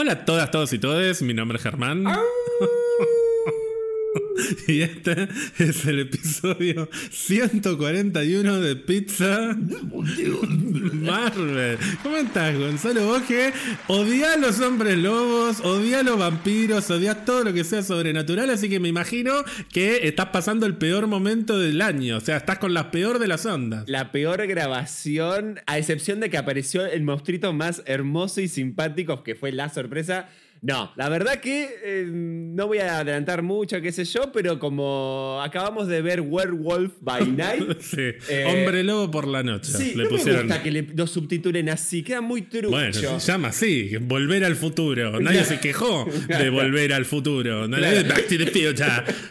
Hola a todas, todos y todes, mi nombre es Germán. y este es el episodio 141 de Pizza Marvel. ¿Cómo estás, Gonzalo? Vos que odias los hombres lobos, odias los vampiros, odias todo lo que sea sobrenatural, así que me imagino que estás pasando el peor momento del año. O sea, estás con la peor de las ondas. La peor grabación, a excepción de que apareció el monstruito más hermoso y simpático, que fue la sorpresa no, la verdad que eh, no voy a adelantar mucho, qué sé yo, pero como acabamos de ver Werewolf by Night. sí. Eh, Hombre lobo por la noche. Sí, le pusieron... me gusta que lo subtitulen así, queda muy trucho. Bueno, se llama así, Volver al futuro. Nadie se quejó de Volver al futuro.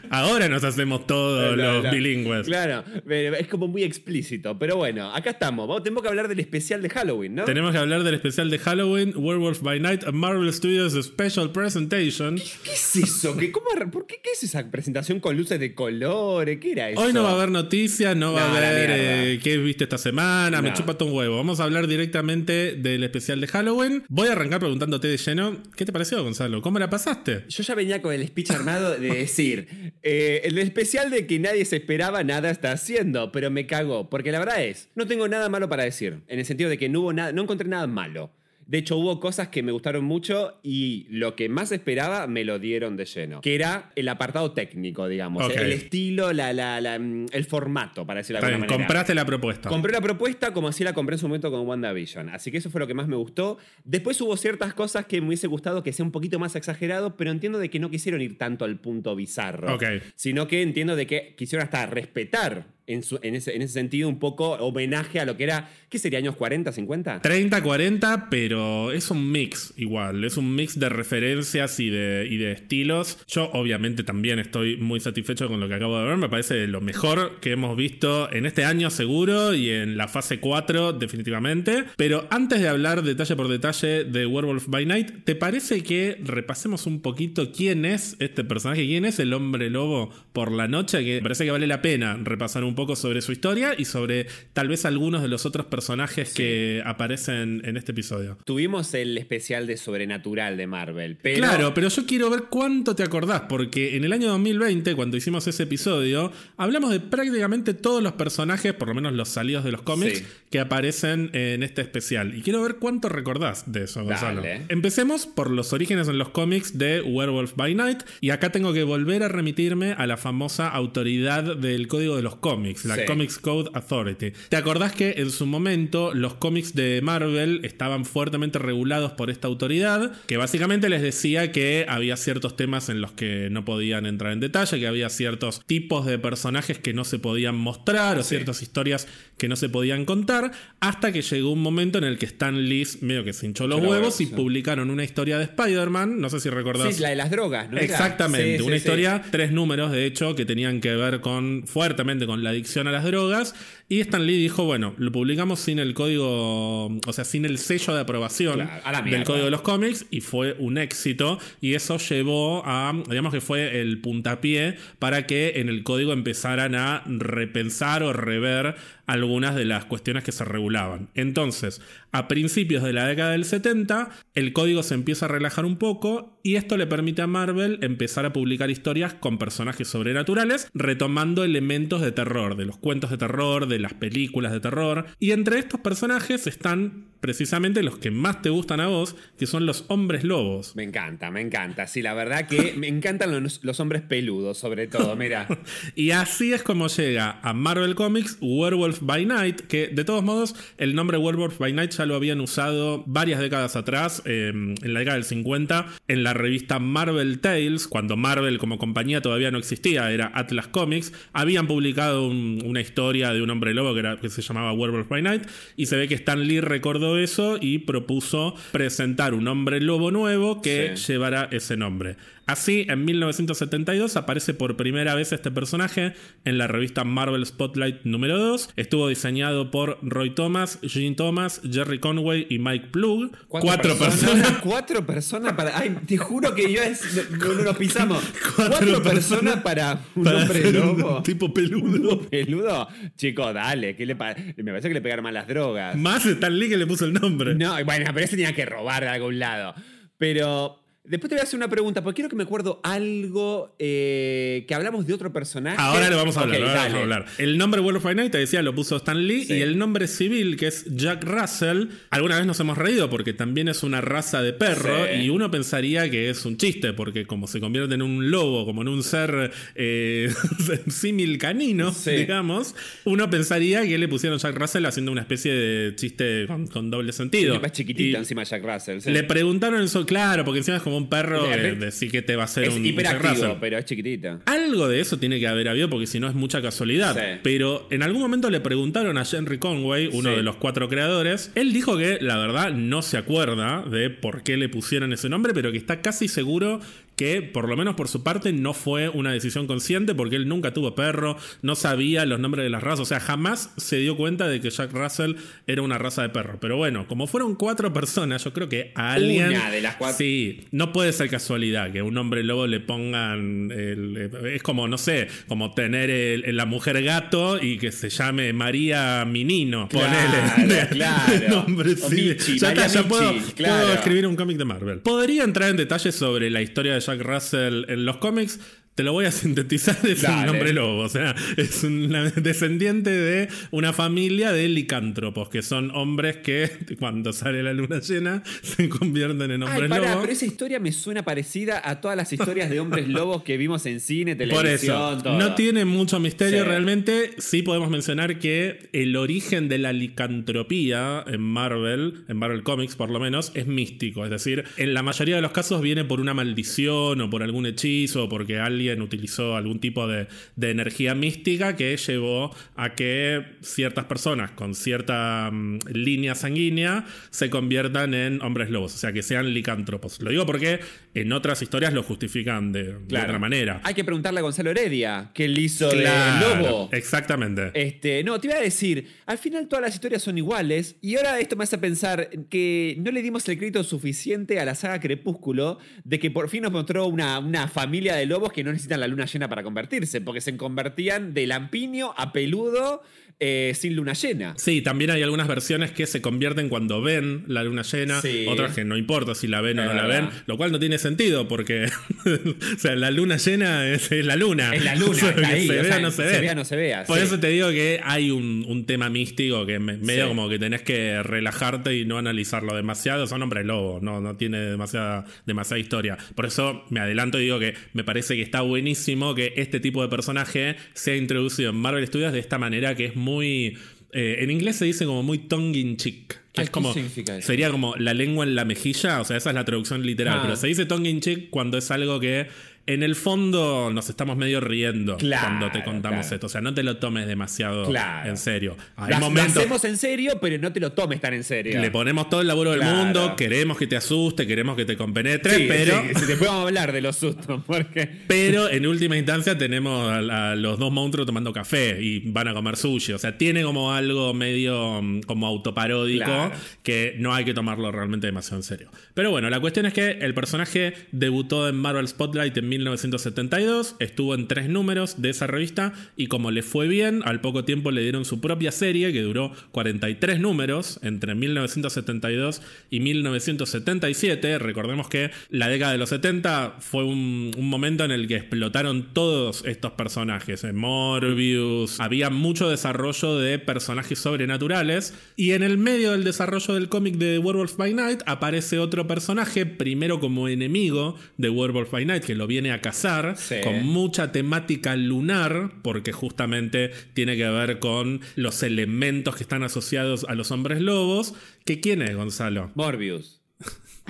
Ahora nos hacemos todos los bilingües. Claro, es como muy explícito. Pero bueno, acá estamos. Vamos, tenemos que hablar del especial de Halloween, ¿no? Tenemos que hablar del especial de Halloween, Werewolf by Night, Marvel Studios Special Presentation. ¿Qué, es eso? ¿Qué, cómo, ¿Por qué, qué es esa presentación con luces de colores? ¿Qué era eso? Hoy no va a haber noticias, no va a haber eh, qué viste esta semana, me chupa todo un huevo. Vamos a hablar directamente del especial de Halloween. Voy a arrancar preguntándote de lleno, ¿qué te pareció, Gonzalo? ¿Cómo la pasaste? Yo ya venía con el speech armado de decir, eh, el especial de que nadie se esperaba, nada está haciendo, pero me cago, porque la verdad es, no tengo nada malo para decir, en el sentido de que no hubo nada, no encontré nada malo. De hecho, hubo cosas que me gustaron mucho y lo que más esperaba me lo dieron de lleno. Que era el apartado técnico, digamos. El estilo, la, mm, el formato, para decirlo de alguna manera. Compraste la propuesta. Compré la propuesta como así la compré en su momento con WandaVision. Así que eso fue lo que más me gustó. Después hubo ciertas cosas que me hubiese gustado que sea un poquito más exagerado, pero entiendo de que no quisieron ir tanto al punto bizarro. Sino que entiendo de que quisieron hasta respetar en, ese, sentido un poco homenaje a lo que era, ¿qué sería? ¿Años 40, 50? 30, 40, pero es un mix igual, es un mix de referencias y de, y de estilos. Yo obviamente también estoy muy satisfecho con lo que acabo de ver, me parece lo mejor que hemos visto en este año seguro y en la fase 4 definitivamente. Pero antes de hablar detalle por detalle de Werewolf by Night, ¿te parece que repasemos un poquito quién es este personaje, quién es el hombre lobo por la noche? Que parece que vale la pena repasar un poco sobre su historia y sobre tal vez algunos de los otros personajes que aparecen en este episodio. Tuvimos el especial de Sobrenatural de Marvel, pero... Claro, pero yo quiero ver cuánto te acordás, porque en el año 2020, cuando hicimos ese episodio, hablamos de prácticamente todos los personajes, por lo menos los salidos de los cómics, que aparecen en este especial. Y quiero ver cuánto recordás de eso, Gonzalo. Empecemos por los orígenes en los cómics de Werewolf by Night, y acá tengo que volver a remitirme a la famosa autoridad del código de los cómics la Comics Code Authority. ¿Te acordás que en su momento los cómics de Marvel estaban fuertemente regulados por esta autoridad? Que básicamente les decía que había ciertos temas en los que no podían entrar en detalle, que había ciertos tipos de personajes que no se podían mostrar o ciertas historias que no se podían contar, hasta que llegó un momento en el que Stan Lee medio que se hinchó los huevos y publicaron una historia de Spider-Man, no sé si recordás. Sí, la de las drogas, ¿no? Exactamente, una historia, tres números de hecho, que tenían que ver con fuertemente con la adicción a las drogas. Y Stan Lee dijo, bueno, lo publicamos sin el código, o sea, sin el sello de aprobación del código de los cómics y fue un éxito. Y eso llevó a, digamos que fue el puntapié para que en el código empezaran a repensar o rever algunas de las cuestiones que se regulaban. Entonces, a principios de la década del 70, el código se empieza a relajar un poco y esto le permite a Marvel empezar a publicar historias con personajes sobrenaturales, retomando elementos de terror, de los cuentos de terror, de las películas de terror. Y entre estos personajes están precisamente los que más te gustan a vos, que son los hombres lobos. Me encanta, me encanta. Sí, la verdad que me encantan los, hombres peludos, sobre todo, mira. y así es como llega a Marvel Comics Werewolf by Night, que de todos modos el nombre Werewolf by Night ya lo habían usado varias décadas atrás, em, en la década del 50, en la revista Marvel Tales, cuando Marvel como compañía todavía no existía, era Atlas Comics, habían publicado una historia de un hombre lobo que, era, que se llamaba Werewolf by Night, y se ve que Stan Lee recordó eso y propuso presentar un hombre lobo nuevo que llevara ese nombre. Así, en 1972 aparece por primera vez este personaje en la revista Marvel Spotlight número 2. Estuvo diseñado por Roy Thomas, Gene Thomas, Jerry Conway y Mike Plug. Cuatro, personas. Cuatro personas para. Ay, te juro que yo es. No, nos pisamos. Cuatro, personas, para un hombre lobo. tipo peludo. ¿Peludo? Chico, dale. ¿qué le Me parece que le pegaron mal las drogas. Más Stan Lee que le puso el nombre. No, bueno, pero ese tenía que robar de algún lado. Pero Después te voy a hacer una pregunta, porque quiero que me acuerdo algo eh, que hablamos de otro personaje. Ahora le vamos a hablar, vamos a hablar. El nombre World of Night, te decía, lo puso Stan Lee, y el nombre civil, que es Jack Russell, alguna vez nos hemos reído porque también es una raza de perro, y uno pensaría que es un chiste, porque como se convierte en un lobo, como en un ser eh, símil canino, digamos, uno pensaría que le pusieron Jack Russell haciendo una especie de chiste con, doble sentido. Es más chiquitita encima Jack Russell. Le preguntaron eso, claro, porque encima es como un perro de, decir que te va a hacer es un hiperactivo, pero es chiquitita. Algo de eso tiene que haber habido porque si no es mucha casualidad. Pero en algún momento le preguntaron a Henry Conway, uno de los cuatro creadores. Él dijo que la verdad no se acuerda de por qué le pusieron ese nombre, pero que está casi seguro que por lo menos por su parte no fue una decisión consciente porque él nunca tuvo perro, no sabía los nombres de las razas, o sea, jamás se dio cuenta de que Jack Russell era una raza de perro. Pero bueno, como fueron cuatro personas, yo creo que a alguien... Una de las cuatro. Sí, no puede ser casualidad que un hombre lobo le pongan... es como, no sé, como tener la mujer gato y que se llame María Minino. Claro, ponele. Claro. nombre, sí. ya, puedo, puedo escribir un cómic de Marvel. Podría entrar en detalles sobre la historia de Jack Russell en los cómics, te lo voy a sintetizar, es un nombre lobo. O sea, es un descendiente de una familia de licántropos, que son hombres que cuando sale la luna llena se convierten en hombres Ay, Pero esa historia me suena parecida a todas las historias de hombres lobos que vimos en cine, televisión. Por eso, no tiene mucho misterio realmente. Sí podemos mencionar que el origen de la licantropía en Marvel, en Marvel Comics por lo menos, es místico. Es decir, en la mayoría de los casos viene por una maldición o por algún hechizo o porque alguien utilizó algún tipo de, energía mística que llevó a que ciertas personas con cierta mm, línea sanguínea se conviertan en hombres lobos, o sea, que sean licántropos. Lo digo porque en otras historias lo justifican de, otra manera. Hay que preguntarle a Gonzalo Heredia, que él hizo de lobo. Exactamente. Este, no, te iba a decir, al final todas las historias son iguales, y ahora esto me hace pensar que no le dimos el crédito suficiente a la saga Crepúsculo de que por fin nos mostró una, una familia de lobos que no necesitan la luna llena para convertirse, porque se convertían de lampiño a peludo eh, sin luna llena. Sí, también hay algunas versiones que se convierten cuando ven la luna llena, otras que no importa si la ven o no la ven, lo cual no tiene sentido porque o sea, la luna llena es, la luna. Es la luna, se vea o no se, vea. no se vea. Por eso te digo que hay un, tema místico que medio como que tenés que relajarte y no analizarlo demasiado. Son hombres lobos, no, no tiene demasiada, demasiada historia. Por eso me adelanto y digo que me parece que está buenísimo que este tipo de personaje sea introducido en Marvel Studios de esta manera que es muy muy... Eh, en inglés se dice como muy tongue in cheek. es como, Sería como la lengua en la mejilla, o sea, esa es la traducción literal. Ah. Pero se dice tongue in cheek cuando es algo que en el fondo nos estamos medio riendo cuando te contamos esto. O sea, no te lo tomes demasiado en serio. Hay lo, momentos, hacemos en serio, pero no te lo tomes tan en serio. Le ponemos todo el laburo del mundo, queremos que te asuste, queremos que te compenetre, pero. si te podemos hablar de los sustos, porque. Pero en última instancia tenemos a, los dos monstruos tomando café y van a comer sushi. O sea, tiene como algo medio mm, como autoparódico que no hay que tomarlo realmente demasiado en serio. Pero bueno, la cuestión es que el personaje debutó en Marvel Spotlight en 1972, estuvo en tres números de esa revista y como le fue bien, al poco tiempo le dieron su propia serie que duró 43 números entre 1972 y 1977. Recordemos que la década de los 70 fue un, momento en el que explotaron todos estos personajes. En Morbius, había mucho desarrollo de personajes sobrenaturales y en el medio del desarrollo del cómic de Werewolf by Night aparece otro personaje, primero como enemigo de Werewolf by Night, que lo viene a cazar, con mucha temática lunar, porque justamente tiene que ver con los elementos que están asociados a los hombres lobos. ¿Que quién es, Gonzalo? Morbius.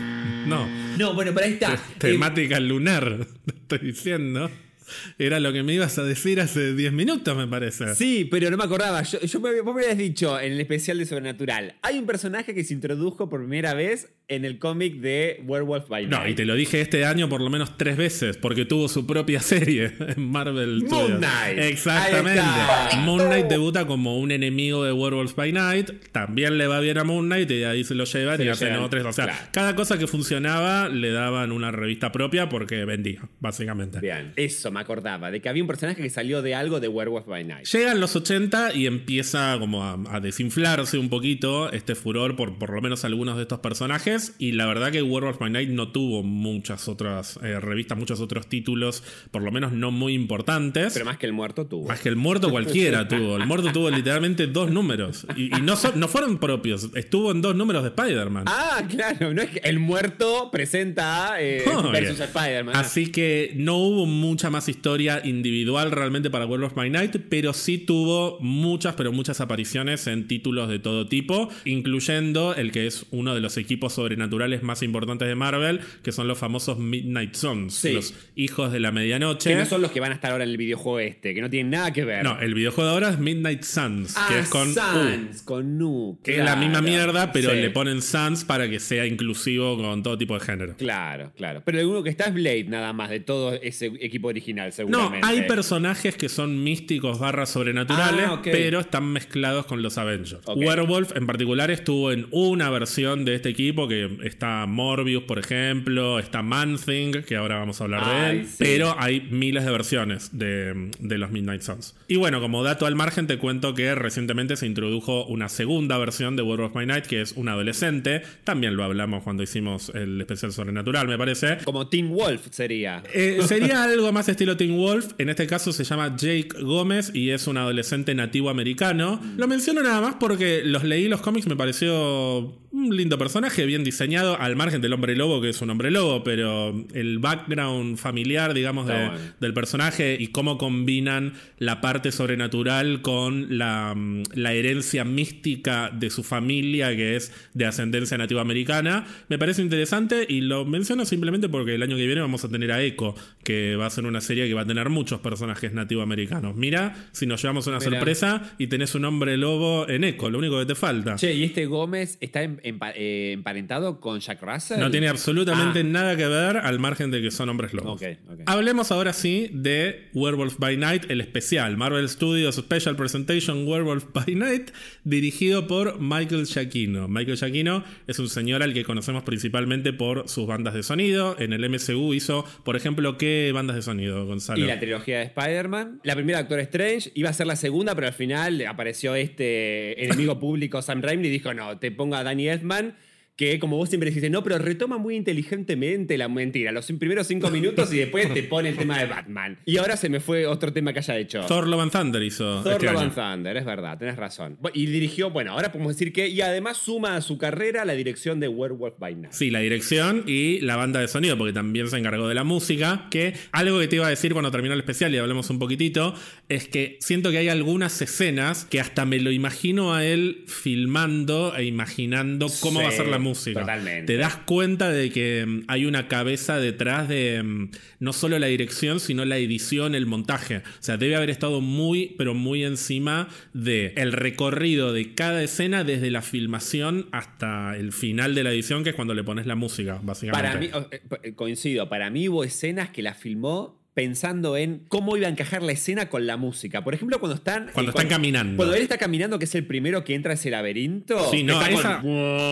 no. No, bueno, pero ahí está. Temática lunar, te estoy diciendo. Era lo que me ibas a decir hace 10 minutos, me parece. Sí, pero no me acordaba. Yo, me, vos me habías dicho en el especial de Sobrenatural. Hay un personaje que se introdujo por primera vez en el cómic de Werewolf by Night. No, y te lo dije este año por lo menos tres veces, porque tuvo su propia serie en Marvel Moon Studios. Knight. Exactamente. Moon Knight debuta como un enemigo de Werewolf by Night. También le va bien a Moon Knight y ahí se lo llevan Se y lo hacen llevan. O sea, claro. cada cosa que funcionaba le daban una revista propia porque vendía, básicamente. Bien, eso me acordaba, de que había un personaje que salió de algo de Werewolf by Night. Llegan los 80 y empieza como a, a desinflarse un poquito este furor por por lo menos algunos de estos personajes y la verdad que Werewolf by Night no tuvo muchas otras eh, revistas, muchos otros títulos, por lo menos no muy importantes. Pero más que el muerto tuvo. Más que el muerto cualquiera tuvo. El muerto tuvo literalmente dos números. Y, y no, no fueron propios. Estuvo en dos números de Spider-Man. Ah, claro, no es que el muerto presenta a eh, Obvio. versus Spider-Man. Así que no hubo mucha más historia individual realmente para Werewolf by Night, pero sí tuvo muchas, pero muchas apariciones en títulos de todo tipo, incluyendo el que es uno de los equipos sobrenaturales más importantes de Marvel, que son los famosos Midnight Sons, Sí. los hijos de la medianoche. que no son los que van a estar ahora en el videojuego este, que no tienen nada que ver. No, el videojuego de ahora es Midnight Suns, ah, que es con U. Sans, con Nu. Que es la misma mierda, pero Sí. le ponen Sans para que sea inclusivo con todo tipo de género. Claro, claro. Pero el único que está es Blade, nada más, de todo ese equipo original, No, seguramente. hay personajes que son místicos barras sobrenaturales, Ah, pero están mezclados con los Avengers. Werewolf en particular estuvo en una versión de este equipo, que está Morbius, por ejemplo, está Man-Thing, que ahora vamos a hablar de él, sí. pero hay miles de versiones de, de los Midnight Suns. Y bueno, como dato al margen, te cuento que recientemente se introdujo una segunda versión de Werewolf by Night, que es un adolescente. También lo hablamos cuando hicimos el especial sobrenatural, me parece. Como Teen Wolf sería. Eh, sería algo más estilo Teen Wolf. En este caso se llama Jake Gómez y es un adolescente nativo americano. Lo menciono nada más porque los leí los cómics, me pareció un lindo personaje, bien diseñado, al margen del hombre lobo, que es un hombre lobo, pero el background familiar, digamos, Está de- bueno. del personaje y cómo combinan la parte sobrenatural con la, mm, la herencia mística de su familia, que es de ascendencia nativa americana. Me parece interesante y lo menciono simplemente porque el año que viene vamos a tener a Echo, que va a ser una serie que va a tener muchos personajes nativoamericanos. Mira, si nos llevamos una sorpresa y tenés un hombre lobo en Echo, lo único que te falta. Che, ¿y este Gómez está em- empa- eh, emparentado con Jack Russell? No tiene absolutamente Ah. nada que ver al margen de que son hombres lobos. Ok, ok. Hablemos ahora sí de Werewolf by Night, el especial. Marvel Studios Special Presentation Werewolf by Night, dirigido por Michael Giacchino. Michael Giacchino es un señor al que conocemos principalmente por sus bandas de sonido. En el MCU hizo, por ejemplo, ¿qué bandas de sonido, Gonzalo? Y la trilogía de Spider-Man. La primera Doctor Strange iba a ser la segunda, pero al final apareció este enemigo público Sam Raimi y dijo, no, te pongo a Danny Elfman, que como vos siempre dijiste, no, pero retoma muy inteligentemente la mentira, los primeros cinco minutos y después te pone el tema de Batman. Y ahora se me fue otro tema que haya hecho. Thor Love and Thunder hizo. Thor este Love and Thunder, es verdad, tenés razón. Y dirigió, bueno, ahora podemos decir que, y además suma a su carrera la dirección de Werewolf by Night. Sí, la dirección y la banda de sonido, porque también se encargó de la música. Que algo que te iba a decir cuando terminó el especial y hablemos un poquitito, es que siento que hay algunas escenas que hasta me lo imagino a él filmando e imaginando cómo Sí, va a ser la música. Totalmente. Te das cuenta de que mm, hay una cabeza detrás de mm, no solo la dirección, sino la edición, el montaje. O sea, debe haber estado muy, pero muy encima de el recorrido de cada escena desde la filmación hasta el final de la edición, que es cuando le pones la música, básicamente. Para mí, eh, eh, coincido, para mí hubo escenas que la filmó pensando en cómo iba a encajar la escena con la música. Por ejemplo, cuando están... Cuando eh, están caminando. Cuando él está caminando, que es el primero que entra a ese laberinto. Sí, no, con-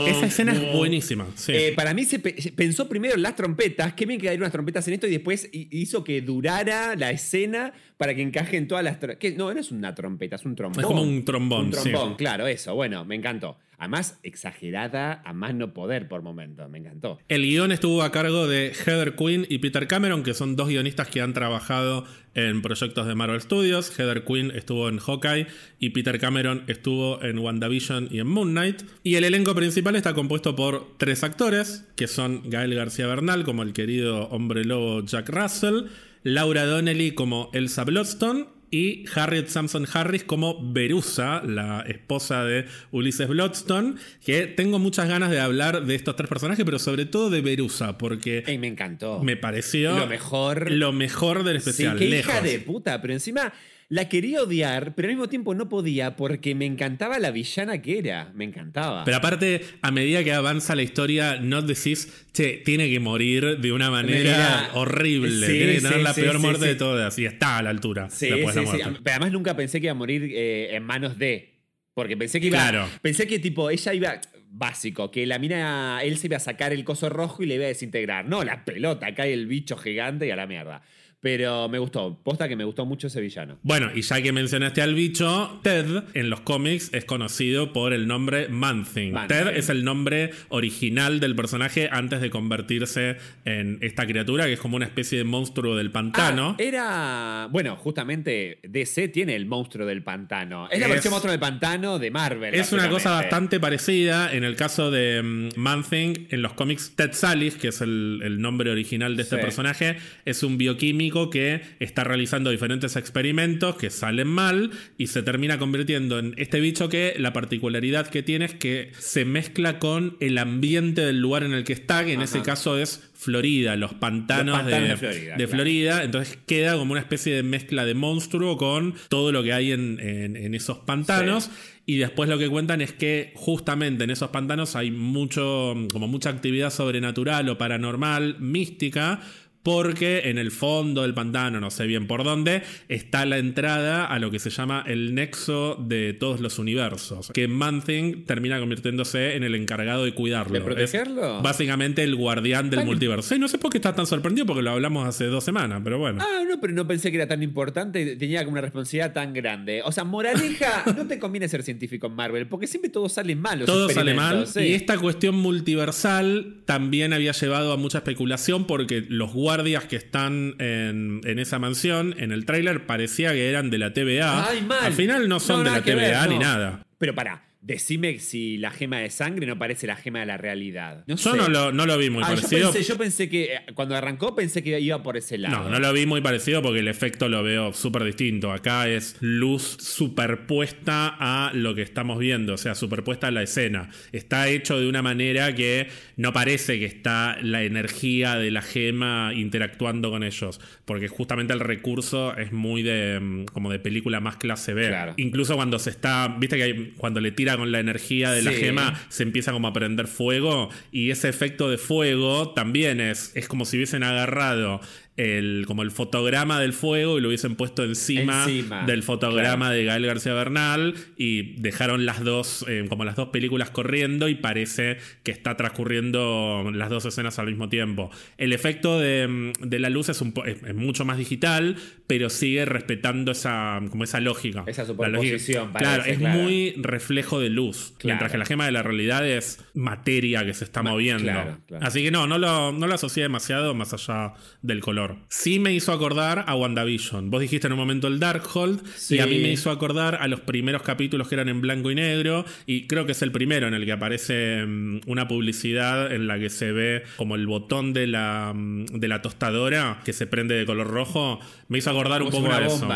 esa, escena es buenísima. sí. Eh, para mí se pe- se pensó primero en las trompetas, qué bien que hay unas trompetas en esto y después hi- hizo que durara la escena para que encajen todas las trompetas. No, no es una trompeta, es un trombón. Es como un trombón, Un sí. trombón, claro, eso, bueno, me encantó. Además, exagerada a más no poder por momento, me encantó. El guion estuvo a cargo de Heather Quinn y Peter Cameron, que son dos guionistas que han trabajado en proyectos de Marvel Studios. Heather Quinn estuvo en Hawkeye y Peter Cameron estuvo en WandaVision y en Moon Knight. Y el elenco principal está compuesto por tres actores, que son Gael García Bernal, como el querido hombre lobo Jack Russell, Laura Donnelly como Elsa Bloodstone y Harriet Sampson Harris como Verusa, la esposa de Ulises Bloodstone, que tengo muchas ganas de hablar de estos tres personajes, pero sobre todo de Verusa, porque Ey, me encantó. me pareció Lo mejor. lo mejor del Sí, especial, qué lejos. hija de puta, pero encima La quería odiar, pero al mismo tiempo no podía porque me encantaba la villana que era. Me encantaba. Pero aparte, a medida que avanza la historia, no decís, che, tiene que morir de una manera horrible. tiene que tener la peor muerte de todas. Y está a la altura. Sí, sí, sí. Pero además nunca pensé que iba a morir eh, en manos de. Porque pensé que iba. Claro. Pensé que tipo, ella iba. Básico, que la mina. Él se iba a sacar el coso rojo y le iba a desintegrar. No, la pelota, cae el bicho gigante y a la mierda. Pero me gustó, posta que me gustó mucho ese villano. Bueno, y ya que mencionaste al bicho, Ted en los cómics es conocido por el nombre Man-Thing. Ted es el nombre original del personaje antes de convertirse en esta criatura que es como una especie de monstruo del pantano. Ah, era. Bueno, justamente DC tiene el monstruo del pantano. Es la versión monstruo del pantano de Marvel. Es una cosa bastante parecida. En el caso de mm, Man-Thing, en los cómics, Ted Sallis, que es el, nombre original de este personaje, es un bioquímico que está realizando diferentes experimentos que salen mal y se termina convirtiendo en este bicho que la particularidad que tiene es que se mezcla con el ambiente del lugar en el que está, que en ese caso es Florida, los pantanos, de, Florida. Entonces queda como una especie de mezcla de monstruo con todo lo que hay en, esos pantanos. Y después lo que cuentan es que justamente en esos pantanos hay mucho, como mucha actividad sobrenatural o paranormal, mística porque en el fondo del pantano, no sé bien por dónde, está la entrada a lo que se llama el nexo de todos los universos, que Man-Thing termina convirtiéndose en el encargado de cuidarlo. ¿De protegerlo? básicamente el guardián del multiverso. Y no sé por qué está tan sorprendido, porque lo hablamos hace dos semanas, pero bueno. Ah, no, pero no pensé que era tan importante, tenía como una responsabilidad tan grande. O sea, moraleja, no te conviene ser científico en Marvel, porque siempre todo sale mal. todo sale mal. Y esta cuestión multiversal también había llevado a mucha especulación, porque los guardias guardias que están en, esa mansión, en el tráiler parecía que eran de la TVA. Al final no son de la TVA ni nada. Pero para, Decime si la gema de sangre no parece la gema de la realidad. yo no lo, no lo, vi muy ah, parecido. Yo pensé, que eh, cuando arrancó pensé que iba por ese lado. No, no lo vi muy parecido porque el efecto lo veo súper distinto. Acá es luz superpuesta a lo que estamos viendo, o sea, superpuesta a la escena. Está hecho de una manera que no parece que está la energía de la gema interactuando con ellos, porque justamente el recurso es muy de mm, como de película más clase B. Incluso cuando se está, viste que hay, cuando le tira con la energía de la gema, se empieza como a prender fuego. Y ese efecto de fuego también es, es como si hubiesen agarrado el, como el fotograma del fuego y lo hubiesen puesto encima, del fotograma de Gael García Bernal y dejaron las dos, eh, como las dos películas corriendo y parece que está transcurriendo las dos escenas al mismo tiempo. El efecto de, la luz es, un, es, mucho más digital, pero sigue respetando esa, como esa lógica. Esa superposición. claro, es muy reflejo de luz, mientras que la gema de la realidad es materia que se está moviendo. Así que no, no lo, no lo asocié demasiado más allá del color. Sí me hizo acordar a WandaVision. Vos dijiste en un momento el Darkhold y a mí me hizo acordar a los primeros capítulos que eran en blanco y negro y creo que es el primero en el que aparece mm, una publicidad en la que se ve como el botón de la, mm, de la tostadora que se prende de color rojo. Me hizo acordar un poco a eso.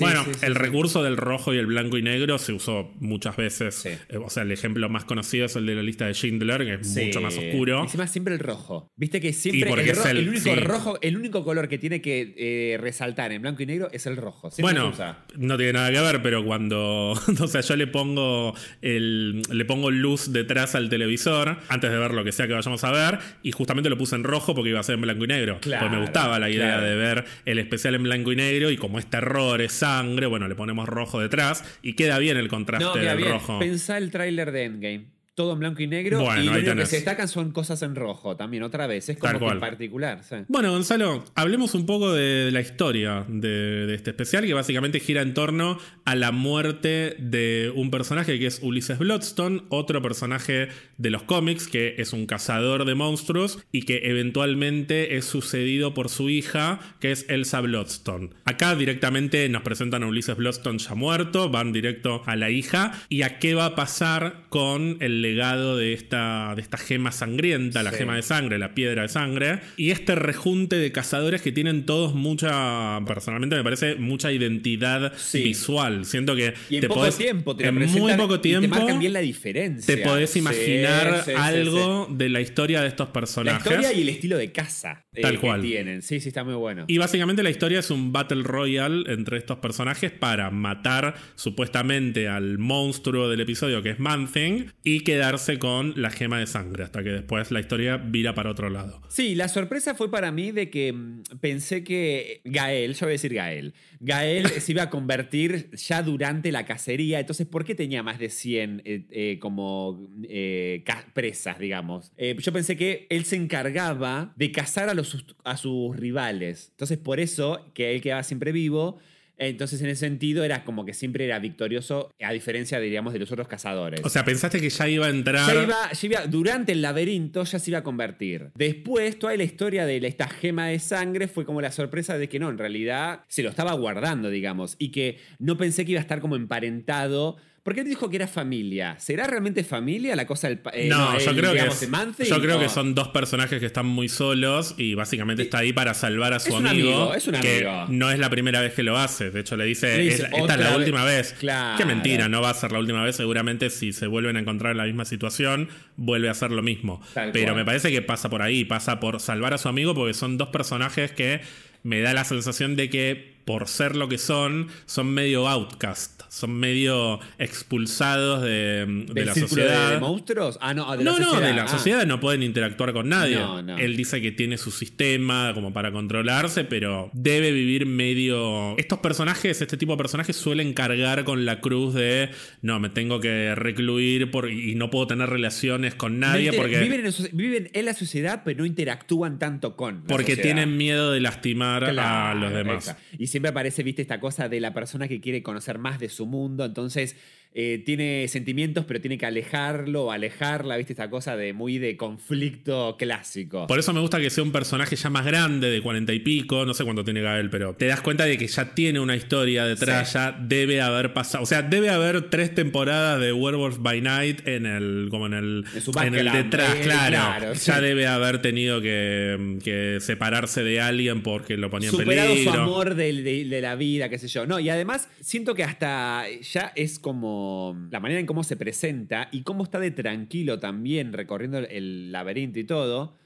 bueno, el recurso del rojo y el blanco y negro se usó muchas veces. Eh, o sea, el ejemplo más conocido es el de la lista de Schindler, que es mucho más oscuro. Encima siempre el rojo. Viste que siempre el, el, único rojo, el único color que tiene que eh, resaltar en blanco y negro es el rojo. bueno, no tiene nada que ver, pero cuando. o sea, yo le pongo, el, le pongo luz detrás al televisor antes de ver lo que sea que vayamos a ver, y justamente lo puse en rojo porque iba a ser en blanco y negro. pues me gustaba la idea de ver el especial en blanco y negro, y como es terror, es sangre, bueno, le ponemos rojo detrás y queda bien el contraste del rojo. Pensá el tráiler de Endgame todo en blanco y negro. y lo que se destacan son cosas en rojo también, otra vez. Es como en particular. Bueno, Gonzalo, hablemos un poco de la historia de, este especial, que básicamente gira en torno a la muerte de un personaje que es Ulises Bloodstone, otro personaje de los cómics, que es un cazador de monstruos y que eventualmente es sucedido por su hija, que es Elsa Bloodstone. Acá directamente nos presentan a Ulises Bloodstone ya muerto, van directo a la hija y a qué va a pasar con el legado de esta, de esta gema sangrienta, la gema de sangre, la piedra de sangre, y este rejunte de cazadores que tienen todos mucha, personalmente me parece, mucha identidad visual. Siento que en te poco tiempo en muy poco tiempo te marcan bien la diferencia. Te podés imaginar algo de la historia de estos personajes. La historia y el estilo de caza. Eh, Tal que cual. tienen. Sí, sí, está muy bueno. Y básicamente la historia es un Battle Royale entre estos personajes para matar supuestamente al monstruo del episodio que es Man-Thing y quedarse con la gema de sangre hasta que después la historia vira para otro lado. Sí, la sorpresa fue para mí de que mm, pensé que Gael, yo voy a decir Gael, Gael se iba a convertir ya durante la cacería, entonces ¿por qué tenía más de 100 eh, eh, como eh, presas, digamos? Yo pensé que él se encargaba de cazar a, los, a sus rivales, entonces por eso que él quedaba siempre vivo. Entonces, en ese sentido, era como que siempre era victorioso, a diferencia, diríamos, de los otros cazadores. O sea, pensaste que ya iba a entrar. Ya iba, ya iba- durante el laberinto ya se iba a convertir. Después, toda la historia de esta gema de sangre fue como la sorpresa de que no, en realidad se lo estaba guardando, digamos, y que no pensé que iba a estar como emparentado. Porque él dijo que era familia. ¿Será realmente familia la cosa del... eh, no, yo creo, que es- yo creo que son dos personajes que están muy solos y básicamente está ahí para salvar a su Es un amigo. amigo, es un que amigo. no es la primera vez que lo hace. De hecho, le dice, Le dice, "Es- esta es la "Otra última vez". vez. Claro. Qué mentira, no va a ser la última vez. Seguramente si se vuelven a encontrar en la misma situación, vuelve a hacer lo mismo. Tal Pero cual. me parece que pasa por ahí, pasa por salvar a su amigo porque son dos personajes que me da la sensación de que por ser lo que son, son medio outcast, son medio expulsados de, de ¿Del la sociedad. de, monstruos? Ah, no, de No, la no, sociedad. de la Ah. sociedad no pueden interactuar con nadie. No, no. Él dice que tiene su sistema como para controlarse, pero debe vivir medio... Estos personajes, este tipo de personajes suelen cargar con la cruz de, no, me tengo que recluir por, y no puedo tener relaciones con nadie No porque... Viven, en, so- viven en la sociedad, pero no interactúan tanto con Porque sociedad. tienen miedo de lastimar a los demás. esa. Y siempre aparece, viste, esta cosa de la persona que quiere conocer más de su mundo, entonces eh, tiene sentimientos, pero tiene que alejarlo alejarla, viste, esta cosa de muy de conflicto clásico. Por eso me gusta que sea un personaje ya más grande, de cuarenta y pico, no sé cuánto tiene Gael, pero te das cuenta de que ya tiene una historia detrás, Sí. ya debe haber pasado, o sea, debe haber tres temporadas de Werewolf by Night en el, como en el, En en el detrás, eh, claro, claro, ya debe haber tenido que, que separarse de alguien porque lo ponía en Superado peligro. su amor de la vida, qué sé yo. No, y además siento que hasta ya es como la manera en cómo se presenta y cómo está de tranquilo también recorriendo el laberinto y todo.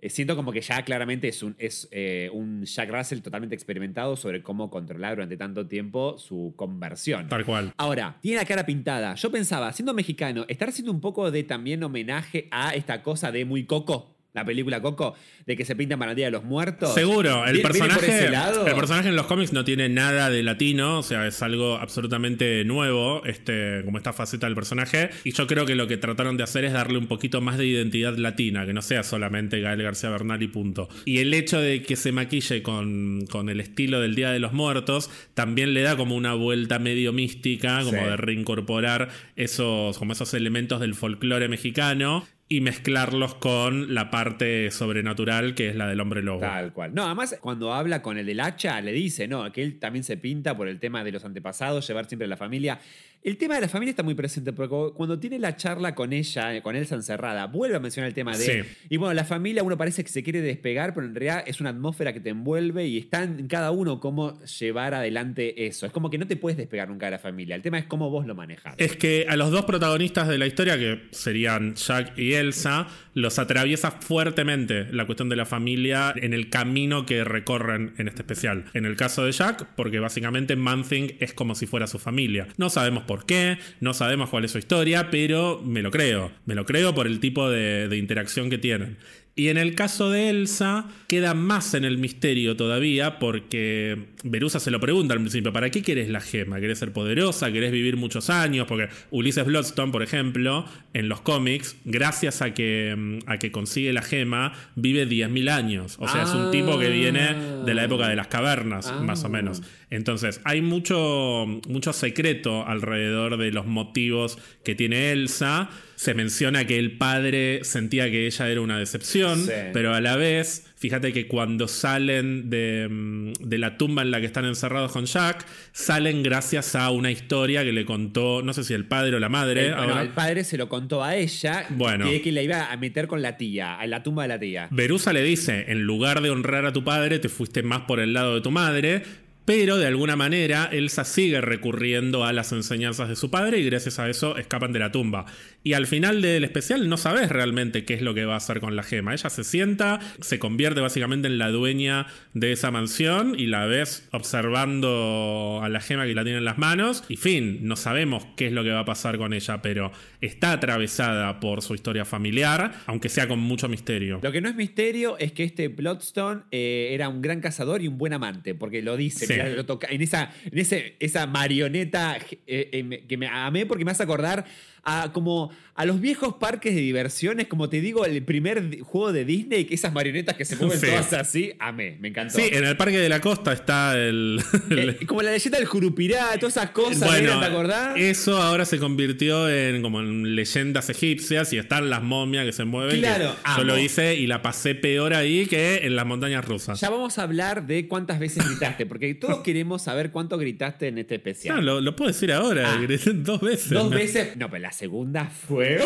eh, siento como que ya claramente es un, es, eh, un Jack Russell totalmente experimentado sobre cómo controlar durante tanto tiempo su conversión. Tal cual. Ahora, tiene la cara pintada. Yo pensaba, siendo mexicano, estar haciendo un poco de también homenaje a esta cosa de muy Coco, la película Coco, de que se pintan para el Día de los Muertos. Seguro, el ¿Viene- viene por personaje, el personaje en los cómics no tiene nada de latino, o sea, es algo absolutamente nuevo, este, como esta faceta del personaje. Y yo creo que lo que trataron de hacer es darle un poquito más de identidad latina, que no sea solamente Gael García Bernal y punto. Y el hecho de que se maquille con, con el estilo del Día de los Muertos también le da como una vuelta medio mística, como Sí. de reincorporar esos, como esos elementos del folclore mexicano. Y mezclarlos con la parte sobrenatural que es la del hombre lobo. Tal cual. No, además, cuando habla con el del hacha, le dice, no, que él también se pinta por el tema de los antepasados, llevar siempre a la familia. El tema de la familia está muy presente, porque cuando tiene la charla con ella, eh, con Elsa encerrada, vuelve a mencionar el tema de. Sí. Y bueno, la familia, uno parece que se quiere despegar, pero en realidad es una atmósfera que te envuelve y está en cada uno cómo llevar adelante eso. Es como que no te puedes despegar nunca de la familia. El tema es cómo vos lo manejas. Es que a los dos protagonistas de la historia, que serían Jack y Elsa, los atraviesa fuertemente la cuestión de la familia en el camino que recorren en este especial. En el caso de Jack, porque básicamente Man-Thing es como si fuera su familia. No sabemos por qué, no sabemos cuál es su historia, pero me lo creo. Me lo creo por el tipo de, de interacción que tienen. Y en el caso de Elsa, queda más en el misterio todavía, porque Verusa se lo pregunta al principio: ¿para qué querés la gema? ¿Querés ser poderosa? ¿Querés vivir muchos años? Porque Ulises Bloodstone, por ejemplo, en los cómics, gracias a que, a que consigue la gema, vive 10.000 años. O sea, es un tipo que viene de la época de las cavernas, Ah. más o menos. Entonces, hay mucho, mucho secreto alrededor de los motivos que tiene Elsa. Se menciona que el padre sentía que ella era una decepción, Sí. pero a la vez, fíjate que cuando salen de, mm, de la tumba en la que están encerrados con Jack, salen gracias a una historia que le contó, no sé si el padre o la madre. El, bueno, el padre se lo contó a ella Bueno. que, que la iba a meter con la tía, a la tumba de la tía. Verusa le dice, en lugar de honrar a tu padre, te fuiste más por el lado de tu madre. Pero de alguna manera Elsa sigue recurriendo a las enseñanzas de su padre y gracias a eso escapan de la tumba. Y al final del especial no sabes realmente qué es lo que va a hacer con la gema. Ella se sienta, se convierte básicamente en la dueña de esa mansión y la ves observando a la gema que la tiene en las manos. Y fin, no sabemos qué es lo que va a pasar con ella, pero está atravesada por su historia familiar, aunque sea con mucho misterio. Lo que no es misterio es que este Bloodstone eh, era un gran cazador y un buen amante, porque lo dice, Sí. mirá, lo toca, en esa, en ese, esa marioneta eh, eh, me- que me amé porque me hace acordar a como a los viejos parques de diversiones, como te digo, el primer juego de Disney, que esas marionetas que se mueven Sí. todas así, amé, me encantó. Sí, en el Parque de la Costa está el... el- Eh, como la leyenda del Jurupirá, todas esas cosas, ¿eran, ¿te acordás? eso ahora se convirtió en como en leyendas egipcias y están las momias que se mueven. Claro, yo lo hice y la pasé peor ahí que en las montañas rusas. Ya vamos a hablar de cuántas veces gritaste, porque todos queremos saber cuánto gritaste en este especial. No, lo, lo puedo decir ahora, Ah. grité dos veces. Dos veces. No, pero la segunda fue.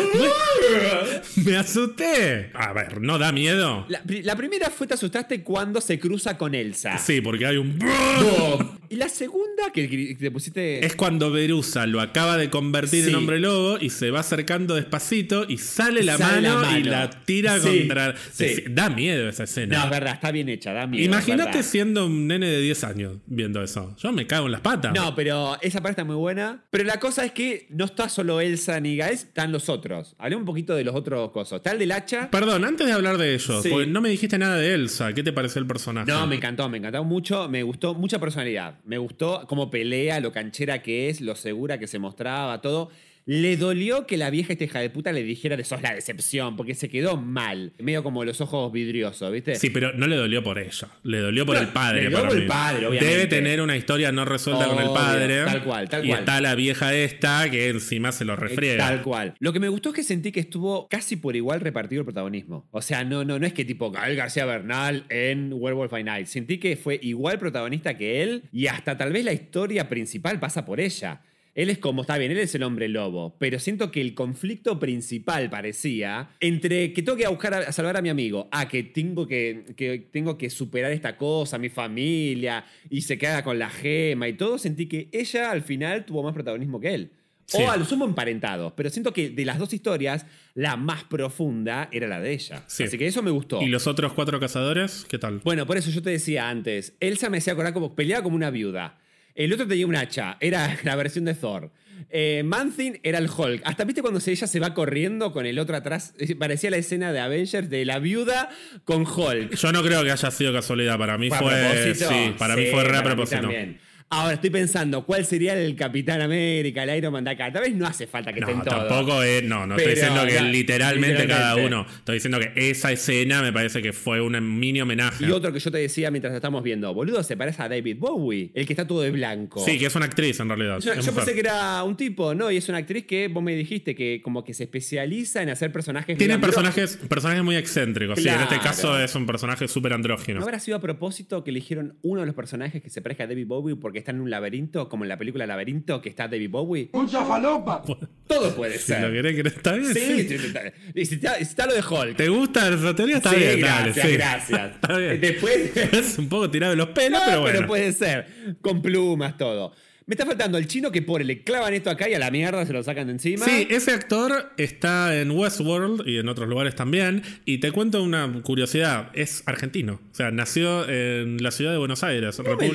Me asusté. A ver, ¿no da miedo? La, pri- la primera fue te asustaste cuando se cruza con Elsa. Sí, porque hay un... Y la segunda que te pusiste. Es cuando Berusa lo acaba de convertir Sí. en hombre lobo y se va acercando despacito y sale la, Sale la mano, y la tira Sí, contra. sí. Da miedo esa escena. No, es verdad, está bien hecha, da miedo. Imagínate siendo un nene de 10 años viendo eso. Yo me cago en las patas. No, pero esa parte está muy buena. Pero la cosa es que no está solo Elsa ni Están los otros. Hablé un poquito de los otros cosas. Está el del hacha. Perdón, antes de hablar de ellos, Sí. porque no me dijiste nada de Elsa. ¿Qué te pareció el personaje? No, me encantó, me encantó mucho, me gustó mucha personalidad. Me gustó cómo pelea, lo canchera que es, lo segura que se mostraba, todo. Le dolió que la vieja esta hija de puta le dijera de sos la decepción, porque se quedó mal. Medio como los ojos vidriosos, ¿viste? Sí, pero no le dolió por ella. Le dolió por el padre. le dolió por el padre, obviamente. Debe tener una historia no resuelta con el padre. tal cual, tal y cual. está la vieja esta que encima se lo refriega. Tal cual. Lo que me gustó es que sentí que estuvo casi por igual repartido el protagonismo. O sea, no, no, no es que tipo Gael García Bernal en Werewolf by Night. Sentí que fue igual protagonista que él y hasta tal vez la historia principal pasa por ella. Él es como, está bien, él es el hombre lobo, pero siento que el conflicto principal parecía entre que tengo que buscar a, salvar a mi amigo, a que tengo que, que tengo que superar esta cosa, mi familia, y se queda con la gema y todo, sentí que ella al final tuvo más protagonismo que él. Sí. O a lo sumo emparentados. Pero siento que de las dos historias, la más profunda era la de ella. Sí. Así que eso me gustó. ¿Y los otros cuatro cazadores? ¿Qué tal? Bueno, por eso yo te decía antes, Elsa me hacía acordar como peleaba como una viuda. El otro tenía un hacha, era la versión de Thor. Eh, era el Hulk. Hasta viste cuando ella se va corriendo con el otro atrás. Eh, Parecía la escena de Avengers de la viuda con Hulk. Yo no creo que haya sido casualidad. Para mí ¿Fue? Sí, para mí fue re a propósito. también. Ahora estoy pensando, ¿cuál sería el Capitán América, el Iron Man de acá? Tal vez no hace falta que estén No, todos. tampoco es. No, no Pero, estoy diciendo que literalmente, cada uno. Estoy diciendo que esa escena me parece que fue un mini homenaje. Y otro que yo te decía mientras estamos viendo, boludo, se parece a David Bowie, el que está todo de blanco. Sí, que es una actriz en realidad. Yo, pensé que era un tipo, ¿no? Y es una actriz que vos me dijiste que como que se especializa en hacer personajes. Tiene personajes, personajes muy excéntricos. Sí, en este caso es un personaje súper andrógino. ¿No habrá sido a propósito que eligieron uno de los personajes que se parezca a David Bowie porque está en un laberinto, como en la película Laberinto, que está David Bowie? Mucha falopa. Todo puede Si lo ser. querés creer, está bien. Sí, sí. está- y si está, si está lo de Hulk. ¿Te gusta la teoría? Está sí, bien, gracias, dale. sí. gracias. Está bien. Después. Es un poco tirado de los pelos, No, pero bueno. puede ser. Con plumas, todo. Me está faltando el chino que pobre, le clavan esto acá y a la mierda se lo sacan de encima. Sí, ese actor está en Westworld y en otros lugares también. Y te cuento una curiosidad: es argentino. O sea, nació en la ciudad de Buenos Aires, República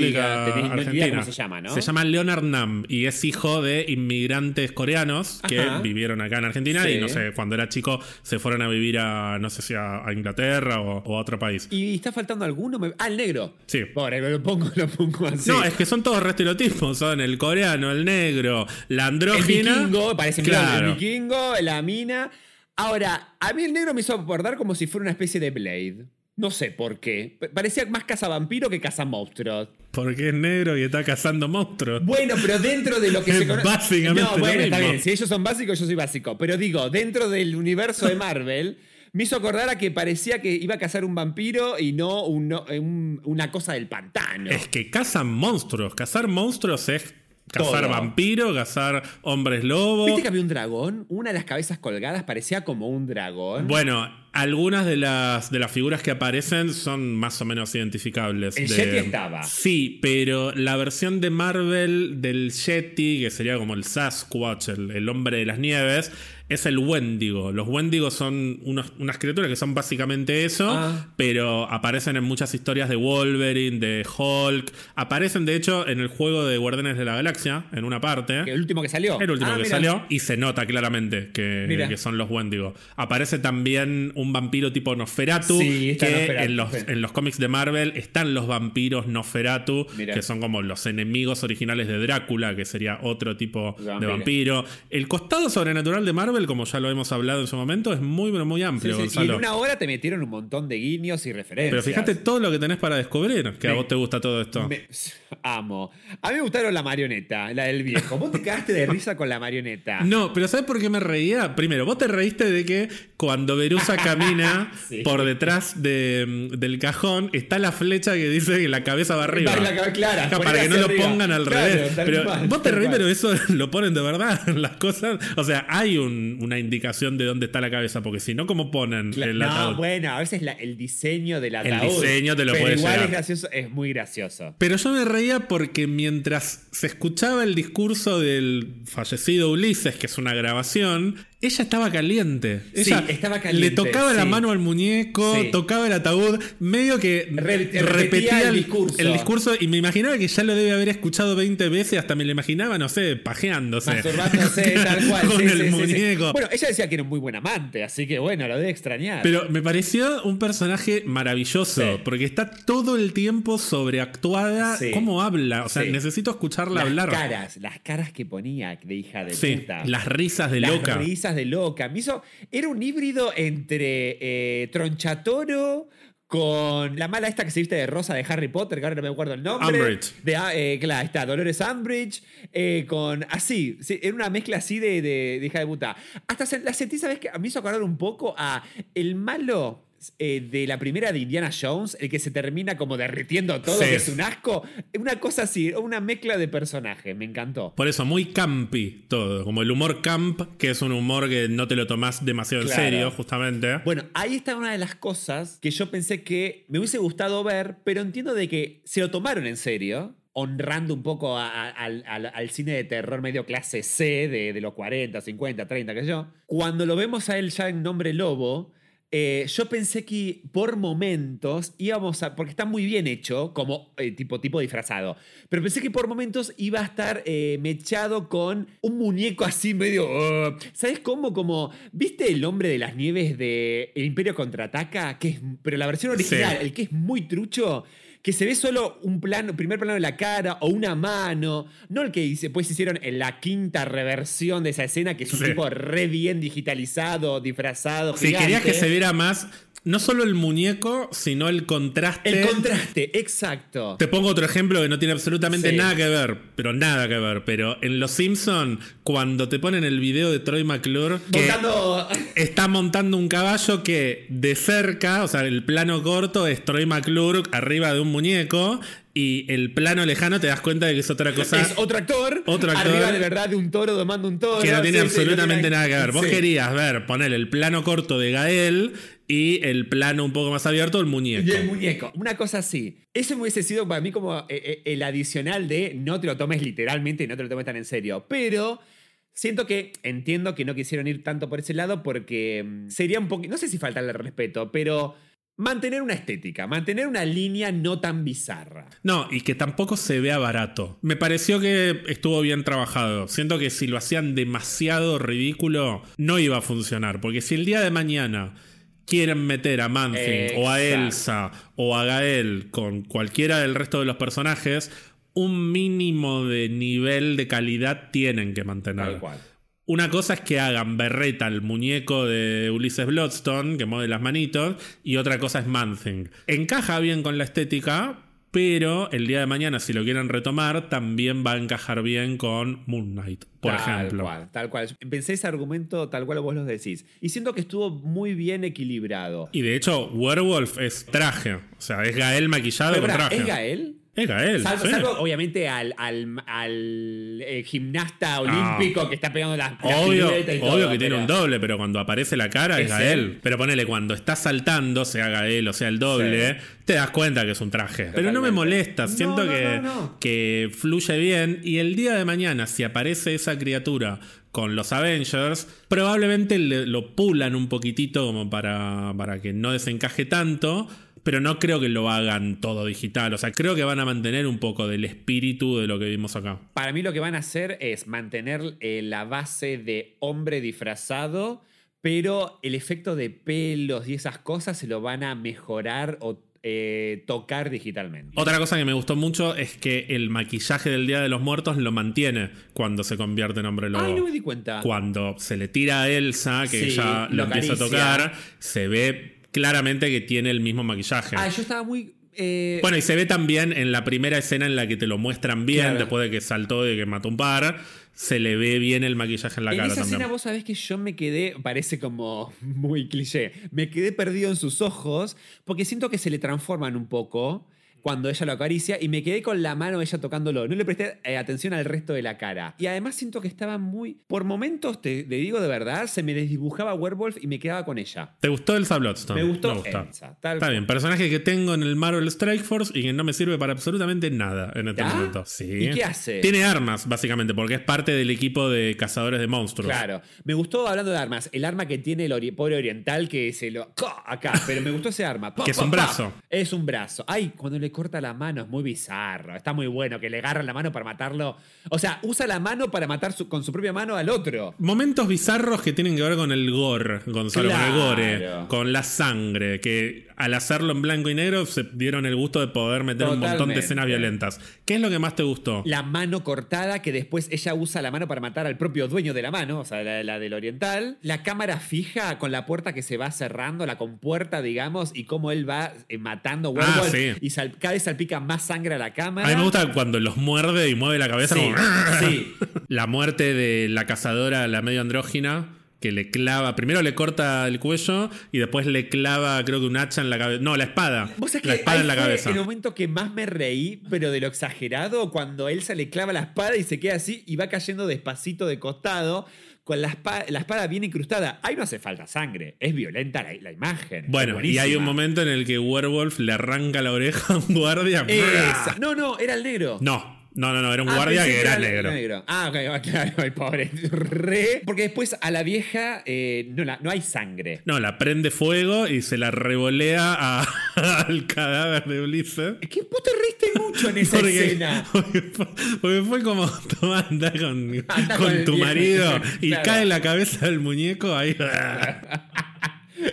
digas, tenés- no Argentina. idea cómo se llama, ¿no? Se llama Leonard Nam y es hijo de inmigrantes coreanos que vivieron acá en Argentina Sí. y no sé, cuando era chico se fueron a vivir a, no sé si a, a Inglaterra o, o a otro país. ¿Y está faltando alguno? Ah, el negro. Sí. Pobre, lo pongo, lo pongo así. No, es que son todos re estereotipos. Son el coreano, el negro, la el andrógina. vikingo, parece claro. el vikingo, la mina. Ahora, a mí el negro me hizo acordar como si fuera una especie de Blade. No sé por qué. Pa- Parecía más cazavampiro que cazamonstruos. Porque es negro y está cazando monstruos. Bueno, pero dentro de lo que Es se conoce. básicamente No, lo bueno, está bien. Si ellos son básicos, yo soy básico. Pero digo, dentro del universo de Marvel, me hizo acordar a que parecía que iba a cazar un vampiro y no un- un- una cosa del pantano. Es que cazan monstruos. Cazar monstruos es cazar Todo. vampiros, cazar hombres lobo. ¿Viste que había un dragón? Una de las cabezas colgadas parecía como un dragón. Bueno, algunas de las, de las figuras que aparecen son más o menos identificables. El de- Yeti estaba. Sí, pero la versión de Marvel del Yeti, que sería como el Sasquatch, el, el hombre de las nieves, es el Wendigo. Los Wendigos son unos- unas criaturas que son básicamente eso, Ah. pero aparecen en muchas historias de Wolverine, de Hulk. Aparecen, de hecho, en el juego de Guardianes de la Galaxia, en una parte. El último que salió. El último Ah, que mira. salió. Y se nota claramente que, que son los Wendigo. Aparece también un vampiro tipo Nosferatu. Sí, está que Nosferatu, en, los, sí. en los cómics de Marvel están los vampiros Nosferatu, Mira. que son como los enemigos originales de Drácula, que sería otro tipo De vampiro. El costado sobrenatural de Marvel, como ya lo hemos hablado en su momento, es muy, pero muy amplio, sí, Y en una hora te metieron un montón de guiños y referencias. Pero fíjate todo lo que tenés para descubrir, que a vos te gusta todo esto. Me- amo. A mí me gustaron la marioneta, la del viejo. Vos te cagaste de risa con la marioneta. No, pero ¿sabes por qué me reía? Primero, vos te reíste de que cuando Verusa camina Sí. por detrás de- del cajón está la flecha que dice que la cabeza va arriba. La cabeza clara, Acá, poner para que no lo pongan al Claro, revés. Pero vos te reís, pero eso lo ponen de verdad las cosas. O sea, hay un- una indicación de dónde está la cabeza, porque si no, ¿cómo ponen el no, ataúd? bueno, a veces la- el diseño del ataúd. diseño te lo pero puede igual llegar. es gracioso, es muy gracioso. Pero yo me porque mientras se escuchaba el discurso del fallecido Ulises, que es una grabación, ella estaba caliente. Sí, Ella estaba caliente, Le tocaba la sí. mano al muñeco, Sí. tocaba el ataúd, medio que Re- repetía, repetía el el, discurso. el discurso y me imaginaba que ya lo debe haber escuchado 20 veces, hasta me lo imaginaba, no sé, pajeándose. Masturbándose, tal cual. Con sí, el sí, sí, sí. muñeco. Bueno, ella decía que era un muy buen amante, así que bueno, lo debe extrañar. Pero me pareció un personaje maravilloso, Sí. porque está todo el tiempo sobreactuada. Sí. ¿Cómo habla? O sea, Sí. necesito escucharla las hablar. caras, las caras que ponía de hija de Sí, puta. las risas de Las loca. risas de loca. Me hizo, era un híbrido entre eh, Tronchatoro con la mala esta que se viste de rosa de Harry Potter, que ahora no me acuerdo el nombre. Umbridge. De, ah, eh, claro, está, Dolores Umbridge. eh, con así, sí, era una mezcla así de, de- de hija de puta. Hasta se- la sentí, ¿sabes qué? Me hizo acordar un poco a el malo. Eh, de la primera de Indiana Jones, el que se termina como derritiendo todo, Sí. que es un asco. Una cosa así, una mezcla de personajes, me encantó. Por eso, muy campi todo. Como el humor camp, que es un humor que no te lo tomás demasiado Claro. en serio, justamente. Bueno, ahí está una de las cosas que yo pensé que me hubiese gustado ver, pero entiendo de que se lo tomaron en serio, honrando un poco a- a- al, al- al cine de terror medio clase C de, de los 40, 50, 30, que sé yo. Cuando lo vemos a él ya en nombre lobo, eh, yo pensé que por momentos íbamos a. Porque está muy bien hecho, como eh, tipo, tipo disfrazado. Pero pensé que por momentos iba a estar eh, mechado con un muñeco así medio. "Oh". ¿Sabes cómo? Como. ¿Viste el hombre de las nieves de El Imperio contraataca? Que es, pero la versión original, Sí. el que es muy trucho. Que se ve solo un plano, primer plano de la cara o una mano. No el que después hicieron en la quinta reversión de esa escena, que es un Sí. tipo re bien digitalizado, disfrazado. Si querías que se viera más, no solo el muñeco, sino el contraste. El contraste, exacto. Te pongo otro ejemplo que no tiene absolutamente Sí. nada que ver, pero nada que ver. Pero en Los Simpson, cuando te ponen el video de Troy McClure, que Montando- está montando un caballo que de cerca, o sea, el plano corto es Troy McClure arriba de un muñeco y el plano lejano te das cuenta de que es otra cosa es otro actor. Otro actor. Arriba de verdad de un toro domando un toro. que no tiene Sí, sí, absolutamente tiene- nada que ver. Vos Sí. querías ver, poner el plano corto de Gael y el plano un poco más abierto del muñeco. Y el muñeco. Una cosa así. Eso hubiese sido para mí como eh, eh, el adicional de no te lo tomes literalmente, no te lo tomes tan en serio. Pero siento que entiendo que no quisieron ir tanto por ese lado porque mm, sería un poco. No sé si faltarle respeto, pero mantener una estética, mantener una línea no tan bizarra. No, y que tampoco se vea barato. Me pareció que estuvo bien trabajado. Siento que si lo hacían demasiado ridículo, no iba a funcionar. Porque si el día de mañana quieren meter a Manthing o a. Elsa o a Gael con cualquiera del resto de los personajes, un mínimo de nivel de calidad tienen que mantener. Tal cual. Una cosa es que hagan berreta al muñeco de Ulises Bloodstone, que mueve las manitos, y otra cosa es Manthing. Encaja bien con la estética, pero el día de mañana, si lo quieren retomar, también va a encajar bien con Moon Knight, por tal ejemplo. Cual, tal cual. Pensé ese argumento tal cual vos lo decís. Y siento que estuvo muy bien equilibrado. Y de hecho, Werewolf es traje. O sea, es Gael maquillado Pero con traje. ¿Es Gael? Es Gael. Salvo, obviamente al, al, al, eh, gimnasta olímpico que está pegando las, las Obvio, y obvio todo, que tiene un doble, pero cuando aparece la cara es, Es Gael. él. Pero ponele, cuando está saltando, sea Gael o sea el doble, Sí. te das cuenta que es un traje. Pero no me molesta, siento no, que, no. que fluye bien. Y el día de mañana, si aparece esa criatura con los Avengers, probablemente le- lo pulan un poquitito como para, para que no desencaje tanto. Pero no creo que lo hagan todo digital. O sea, creo que van a mantener un poco del espíritu de lo que vimos acá. Para mí lo que van a hacer es mantener eh, la base de hombre disfrazado, pero el efecto de pelos y esas cosas se lo van a mejorar o eh, tocar digitalmente. Otra cosa que me gustó mucho es que el maquillaje del Día de los Muertos lo mantiene cuando se convierte en hombre lobo. Ay, no me di cuenta. Cuando se le tira a Elsa, que Sí, ella lo lo empieza a tocar, se ve claramente que tiene el mismo maquillaje. Ah, yo estaba muy... eh, Bueno, y se ve también en la primera escena en la que te lo muestran bien, Claro. después de que saltó y que mató un par, se le ve bien el maquillaje en la en cara esa también. escena vos sabés que yo me quedé, parece como muy cliché, me quedé perdido en sus ojos porque siento que se le transforman un poco cuando ella lo acaricia y me quedé con la mano ella tocándolo. No le presté eh, atención al resto de la cara. Y además siento que estaba muy... Por momentos, te, te digo de verdad, se me desdibujaba Werewolf y me quedaba con ella. ¿Te gustó Elsa Bloodstone? Me gustó gusta. Elsa, tal Está cual. bien, personaje que tengo en el Marvel Strike Force y que no me sirve para absolutamente nada en este momento. Sí. ¿Y qué hace? Tiene armas, básicamente, porque es parte del equipo de cazadores de monstruos. Claro. Me gustó, hablando de armas, el arma que tiene el ori- pobre oriental que se lo... Acá, pero me gustó ese arma. Pa, Que es pa, un pa. brazo. Es un brazo. Ay, cuando le corta la mano es muy bizarro. Está muy bueno que le agarra la mano para matarlo. O sea, usa la mano para matar su- con su propia mano al otro. Momentos bizarros que tienen que ver con el gore, Gonzalo, con el gore, Claro. con la sangre, que al hacerlo en blanco y negro se dieron el gusto de poder meter un montón de escenas violentas. ¿Qué es lo que más te gustó? La mano cortada, que después ella usa la mano para matar al propio dueño de la mano, o sea, la, la del oriental. La cámara fija con la puerta que se va cerrando, la compuerta, digamos, y cómo él va eh, matando Ah, werewolf sí. y sal- cada vez salpica más sangre a la cámara. A mí me gusta cuando los muerde y mueve la cabeza Sí, como... sí. La muerte de la cazadora, la medio andrógina, que le clava, primero le corta el cuello y después le clava, creo que un hacha en la cabeza. No, la espada. ¿Vos sabés La que espada ahí en la cabeza. el momento que más me reí, pero de lo exagerado, cuando Elsa le clava la espada y se queda así y va cayendo despacito de costado, con la espada, la espada bien incrustada. Ahí no hace falta sangre, es violenta la, la imagen. Bueno, y hay un momento en el que Werewolf le arranca la oreja a un guardia. Esa. No, no, era el negro. No, no, no, no, era un Ah, guardia que era negro. Ah, ok, claro, el pobre. Re. Porque después a la vieja eh, no, la- no hay sangre. No, la prende fuego y se la revolea a- al cadáver de Ulises. Es que vos te reíste mucho en esa Porque, escena. porque fue, porque fue como, toma, anda con, Anda con con el tu marido y Claro. cae en la cabeza del muñeco ahí.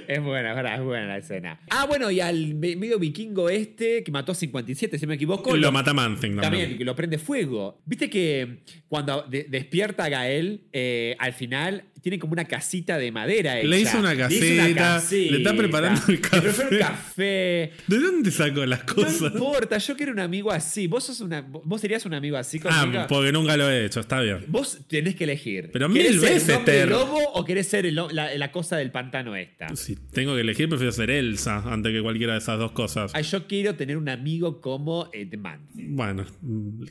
Es buena, es buena, es buena la escena. Ah, bueno, y al me- medio vikingo este, que mató a 57, si me equivoco. lo mata Manthing también. También, que lo prende fuego. Viste que cuando de- despierta a Gael, eh, al final tiene como una casita de madera. Le hecha. hizo una Le hizo una casita, le está preparando el Le café. un café. ¿De dónde sacó las No cosas? importa, yo quiero un amigo así. Vos sos una. Vos serías un amigo así conmigo. ah, porque nunca lo he hecho, está bien. Vos tenés que elegir. Pero ¿Querés mil ser veces, el hombre Ter. lobo o querés ser el- la, la cosa del pantano esta? Si tengo que elegir, prefiero ser Elsa antes que cualquiera de esas dos cosas. Ay, yo quiero tener un amigo como eh, The Man. Bueno,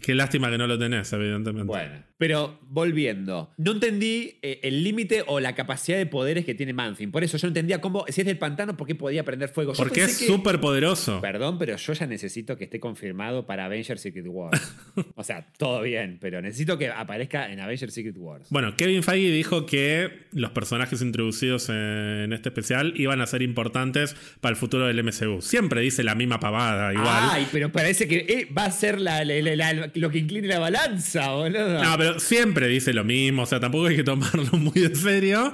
qué lástima que no lo tenés, evidentemente. Bueno, pero volviendo, no entendí eh, el límite o la capacidad de poderes que tiene Manfin. Por eso yo no entendía cómo, si es del pantano, ¿por qué podía prender fuego? Yo Porque es que- súper poderoso. Perdón, pero yo ya necesito que esté confirmado para Avengers Secret Wars. o sea, todo bien, pero necesito que aparezca en Avengers Secret Wars. Bueno, Kevin Feige dijo que los personajes introducidos en este especial iban a ser importantes para el futuro del MCU. Siempre dice la misma pavada, igual. Ay, pero parece que eh, va a ser la- la- lo que incline la balanza, boludo. No, pero siempre dice lo mismo, o sea, tampoco hay que tomarlo muy en serio.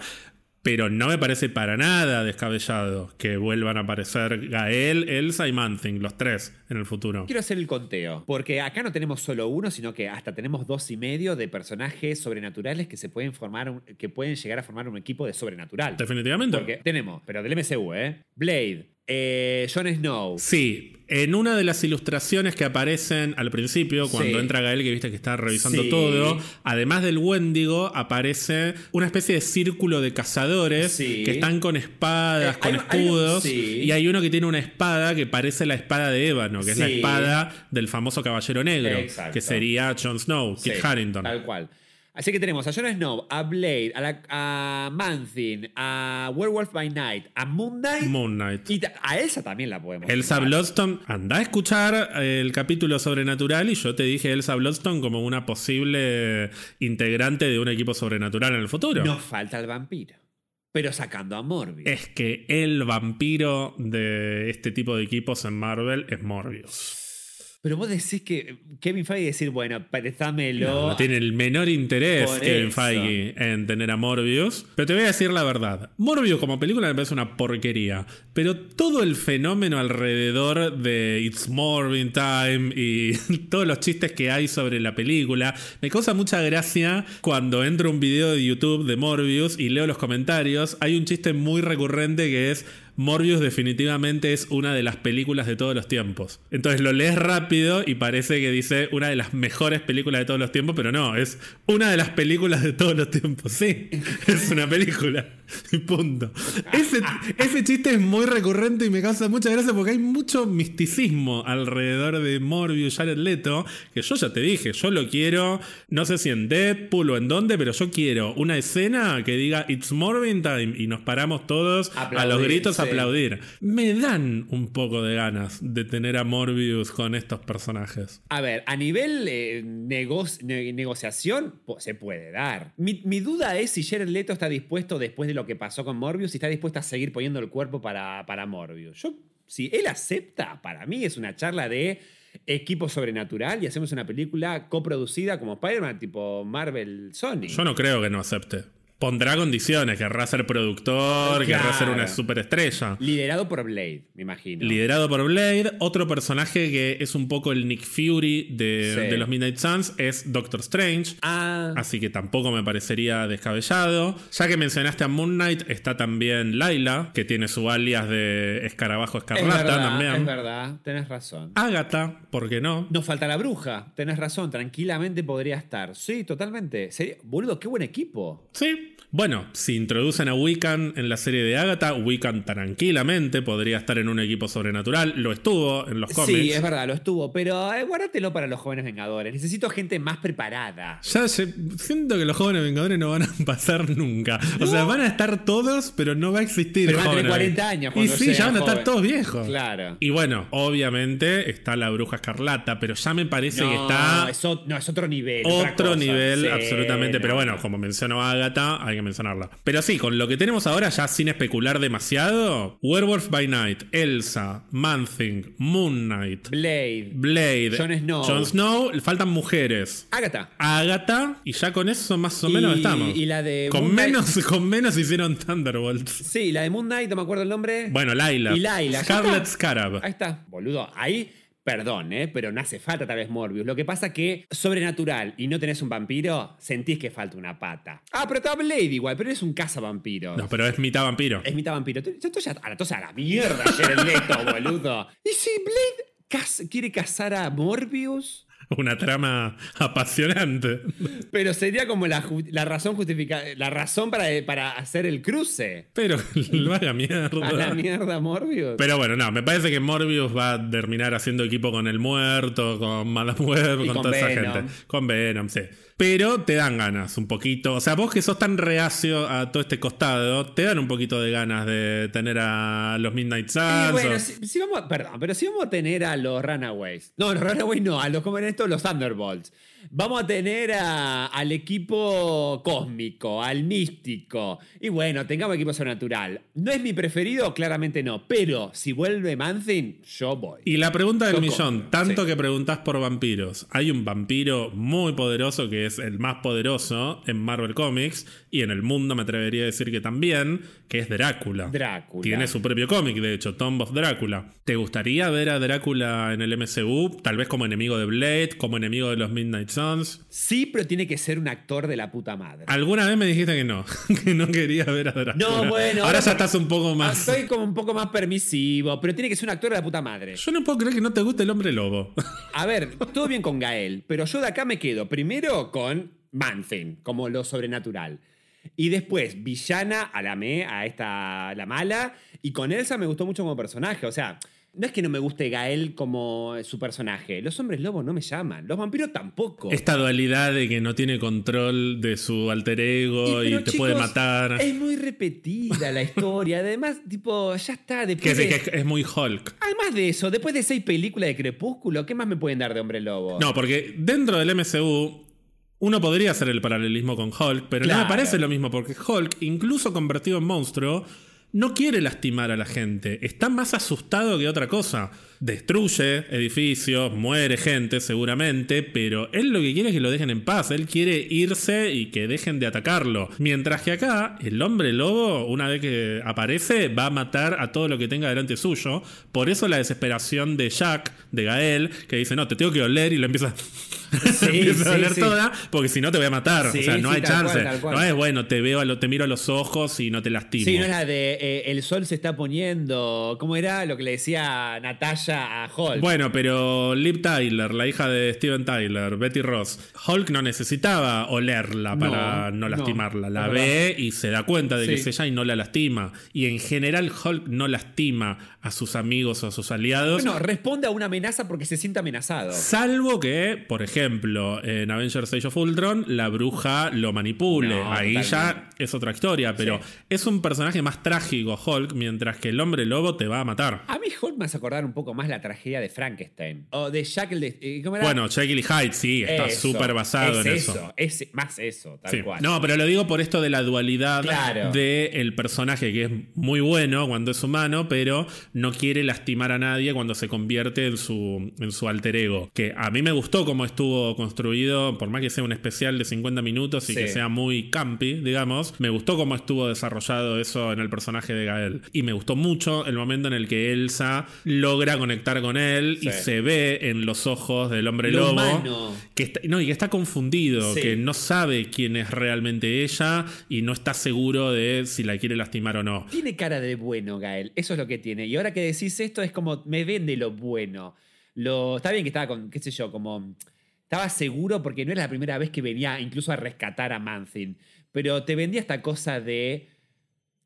Pero no me parece para nada descabellado que vuelvan a aparecer Gael, Elsa y Manthing, los tres, en el futuro. Quiero hacer el conteo, porque acá no tenemos solo uno, sino que hasta tenemos dos y medio de personajes sobrenaturales que se pueden formar, un- que pueden llegar a formar un equipo de sobrenatural. Definitivamente. Porque tenemos, pero del MCU, ¿eh? Blade, Eh, Jon Snow. Sí, en una de las ilustraciones que aparecen al principio, cuando Sí. entra Gael, que viste que está revisando Sí. todo, además del Wendigo, aparece una especie de círculo de cazadores Sí. que están con espadas, Eh, con hay- escudos, y hay uno que tiene una espada que parece la espada de Ébano, que es la espada del famoso Caballero Negro, Exacto. que sería Jon Snow, Kit Sí, Harington. Tal cual. Así que tenemos a Jon Snow, a Blade, a, la- a Manthin, a Werewolf by Night, a Moon Knight. Moon Knight. y a Elsa también la podemos. Elsa. Bloodstone, anda a escuchar el capítulo sobrenatural y yo te dije Elsa Bloodstone como una posible integrante de un equipo sobrenatural en el futuro. Nos falta el vampiro. Pero sacando a Morbius. Es que el vampiro de este tipo de equipos en Marvel es Morbius. Pero vos decís que Kevin Feige decir, bueno, préstamelo. No, no tiene el menor interés Por Kevin eso. Feige en tener a Morbius. Pero te voy a decir la verdad. Morbius como película me parece una porquería. Pero todo el fenómeno alrededor de It's Morbin Time y todos los chistes que hay sobre la película me causa mucha gracia cuando entro a un video de YouTube de Morbius y leo los comentarios. Hay un chiste muy recurrente que es Morbius definitivamente es una de las películas de todos los tiempos. Entonces lo lees rápido y parece que dice una de las mejores películas de todos los tiempos, pero no, es una de las películas de todos los tiempos. Sí, es una película. Y punto. Ese, ese chiste es muy recurrente y me causa mucha gracia porque hay mucho misticismo alrededor de Morbius, Jared Leto, que yo ya te dije, yo lo quiero, no sé si en Deadpool o en dónde, pero yo quiero una escena que diga It's Morbin Time y nos paramos todos a los gritos a. aplaudir. Me dan un poco de ganas de tener a Morbius con estos personajes. A ver, a nivel eh, nego- ne- negociación se puede dar. Mi, mi duda es si Jared Leto está dispuesto, después de lo que pasó con Morbius, si está dispuesto a seguir poniendo el cuerpo para, para Morbius. Yo, si él acepta, para mí es una charla de equipo sobrenatural y hacemos una película coproducida como Spider-Man, tipo Marvel Sony. Yo no creo que no acepte. Pondrá condiciones, querrá ser productor, querrá ser una superestrella. Liderado por Blade, me imagino. Liderado por Blade, otro personaje que es un poco el Nick Fury de, Sí. de los Midnight Suns es Doctor Strange. Ah, Así que tampoco me parecería descabellado. Ya que mencionaste a Moon Knight, está también Laila, que tiene su alias de Escarabajo es Escarlata verdad, también. es verdad, tenés razón. Agatha, ¿por qué no? Nos falta la bruja, tenés razón, tranquilamente podría estar. Sí, totalmente. Sería- boludo, qué buen equipo. Sí. Bueno, si introducen a Wiccan en la serie de Agatha, Wiccan tranquilamente podría estar en un equipo sobrenatural. Lo estuvo en los cómics. Sí, es verdad, lo estuvo, pero eh, guárdatelo para los jóvenes vengadores. Necesito gente más preparada. Ya siento que los jóvenes vengadores no van a pasar nunca. O sea, van a estar todos, pero no va a existir. Pero van a tener jóvenes. 40 años Y sí, ya van a estar todos viejos. Claro. Y bueno, obviamente está la bruja escarlata, pero ya me parece que está es, o- no, es otro nivel. otro cosa. nivel Sí, absolutamente. Pero no. bueno, como mencionó Agatha, hay que mencionarla. Pero sí, con lo que tenemos ahora, ya sin especular demasiado, Werewolf by Night, Elsa, Man-Thing, Moon Knight, Blade. Blade, Jon Snow. Jon Snow, faltan mujeres. Agatha. Agatha, y ya con eso más o menos Y- estamos. y la de con Moon Knight. menos, con menos hicieron Thunderbolts. Sí, la de Moon Knight, no me acuerdo el nombre. Bueno, Laila. Y Laila. Scarlet. Scarab. Ahí está, boludo. Ahí, perdón, ¿eh? pero no hace falta tal vez Morbius. Lo que pasa que sobrenatural y no tenés un vampiro, sentís que falta una pata. Ah, pero está Blade igual, pero eres un cazavampiros. No, pero es mitad vampiro. Es mitad vampiro. Yo estoy a la a la mierda, Jared Leto, boludo. ¿Y si Blade quiere cazar a Morbius? Una trama apasionante. Pero sería como la, la razón justificada, la razón para, para hacer el cruce. Pero lo haga mierda. A la mierda, Morbius. Pero bueno, no, me parece que Morbius va a terminar haciendo equipo con el muerto, con Madame Web, con, con toda esa gente. Con Venom, sí. Pero te dan ganas un poquito. O sea, vos que sos tan reacio a todo este costado, te dan un poquito de ganas de tener a los Midnight Suns. Bueno, o- si, si vamos, a- perdón, pero si vamos a tener a los Runaways. No, los Runaways no, a los como en los Thunderbolts. Vamos a tener a- al equipo cósmico, al místico. Y bueno, tengamos equipo sobrenatural. ¿No es mi preferido? Claramente no. Pero si vuelve Manthin, yo voy. Y la pregunta del Yo millón, compro, tanto sí. que preguntás por vampiros. Hay un vampiro muy poderoso que es es el más poderoso en Marvel Comics y en el mundo me atrevería a decir que también, que es Drácula. Drácula. Tiene su propio cómic, de hecho, Tomb of Drácula. ¿Te gustaría ver a Drácula en el MCU? Tal vez como enemigo de Blade, como enemigo de los Midnight Sí, pero tiene que ser un actor de la puta madre. Alguna vez me dijiste que no, que no quería ver a Drácula. No, bueno. Ahora ya estás un poco más. Estoy como un poco más permisivo, pero tiene que ser un actor de la puta madre. Yo no puedo creer que no te guste el hombre lobo. A ver, todo bien con Gael, pero yo de acá me quedo primero con Manfin, como lo sobrenatural. Y después, villana a la me, a esta, la mala. Y con Elsa me gustó mucho como personaje. O sea, no es que no me guste Gael como su personaje. Los hombres lobos no me llaman. Los vampiros tampoco. Esta dualidad de que no tiene control de su alter ego y, te puede matar. Es muy repetida la historia. Además, tipo, ya está. Después es, de- que es- muy Hulk. Además de eso, después de seis películas de Crepúsculo, ¿qué más me pueden dar de hombre lobo? No, porque dentro del MCU uno podría hacer el paralelismo con Hulk, pero no me parece lo mismo porque Hulk, incluso convertido en monstruo, no quiere lastimar a la gente. Está más asustado que otra cosa. Destruye edificios, muere gente seguramente, pero él lo que quiere es que lo dejen en paz. Él quiere irse y que dejen de atacarlo. Mientras que acá, el hombre lobo, una vez que aparece, va a matar a todo lo que tenga delante suyo. Por eso la desesperación de Jack, de Gael, que dice, no, te tengo que oler y lo empieza... Sí, empieza a oler sí. toda, porque si no te voy a matar. O sea, no hay cual, chance. cual. no es bueno, te veo, a lo- te miro a los ojos y no te lastimo. Sí, no es la de eh, el sol se está poniendo. ¿Cómo era lo que le decía Natalia a Hulk? Bueno, pero Liv Tyler, la hija de Steven Tyler, Betty Ross, Hulk no necesitaba olerla para No, no, no, lastimarla. La ve y se da cuenta de que es ella y no la lastima. Y en general Hulk no lastima a sus amigos o a sus aliados. Bueno, responde a una amenaza porque se siente amenazado. Salvo que, por ejemplo, en Avengers Age of Ultron, la bruja lo manipule. No, Ahí totalmente. ya es otra historia, pero Sí. es un personaje más trágico, Hulk, mientras que el hombre lobo te va a matar. A mí Hulk me hace acordar un poco más la tragedia de Frankenstein. O de Jack el eh, ¿Cómo era? Bueno, Jekyll y Hyde, sí, está súper basado es en eso. Es más eso, tal Sí. cual. No, pero lo digo por esto de la dualidad Claro. del personaje que es muy bueno cuando es humano, pero no quiere lastimar a nadie cuando se convierte en su, en su alter ego. Que a mí me gustó cómo estuvo construido, por más que sea un especial de 50 minutos y Sí. que sea muy campi, digamos, me gustó cómo estuvo desarrollado eso en el personaje de Gael. Y me gustó mucho el momento en el que Elsa logra conectar con él y se ve en los ojos del hombre Lo lobo humano. que está, no, y que está confundido, Sí. que no sabe quién es realmente ella y no está seguro de si la quiere lastimar o no. Tiene cara de bueno, Gael. Eso es lo que tiene. Y ahora que decís esto, es como me vende lo bueno. Lo, está bien que estaba con, qué sé yo, como. Estaba seguro porque no era la primera vez que venía incluso a rescatar a Manfin. Pero te vendía esta cosa de.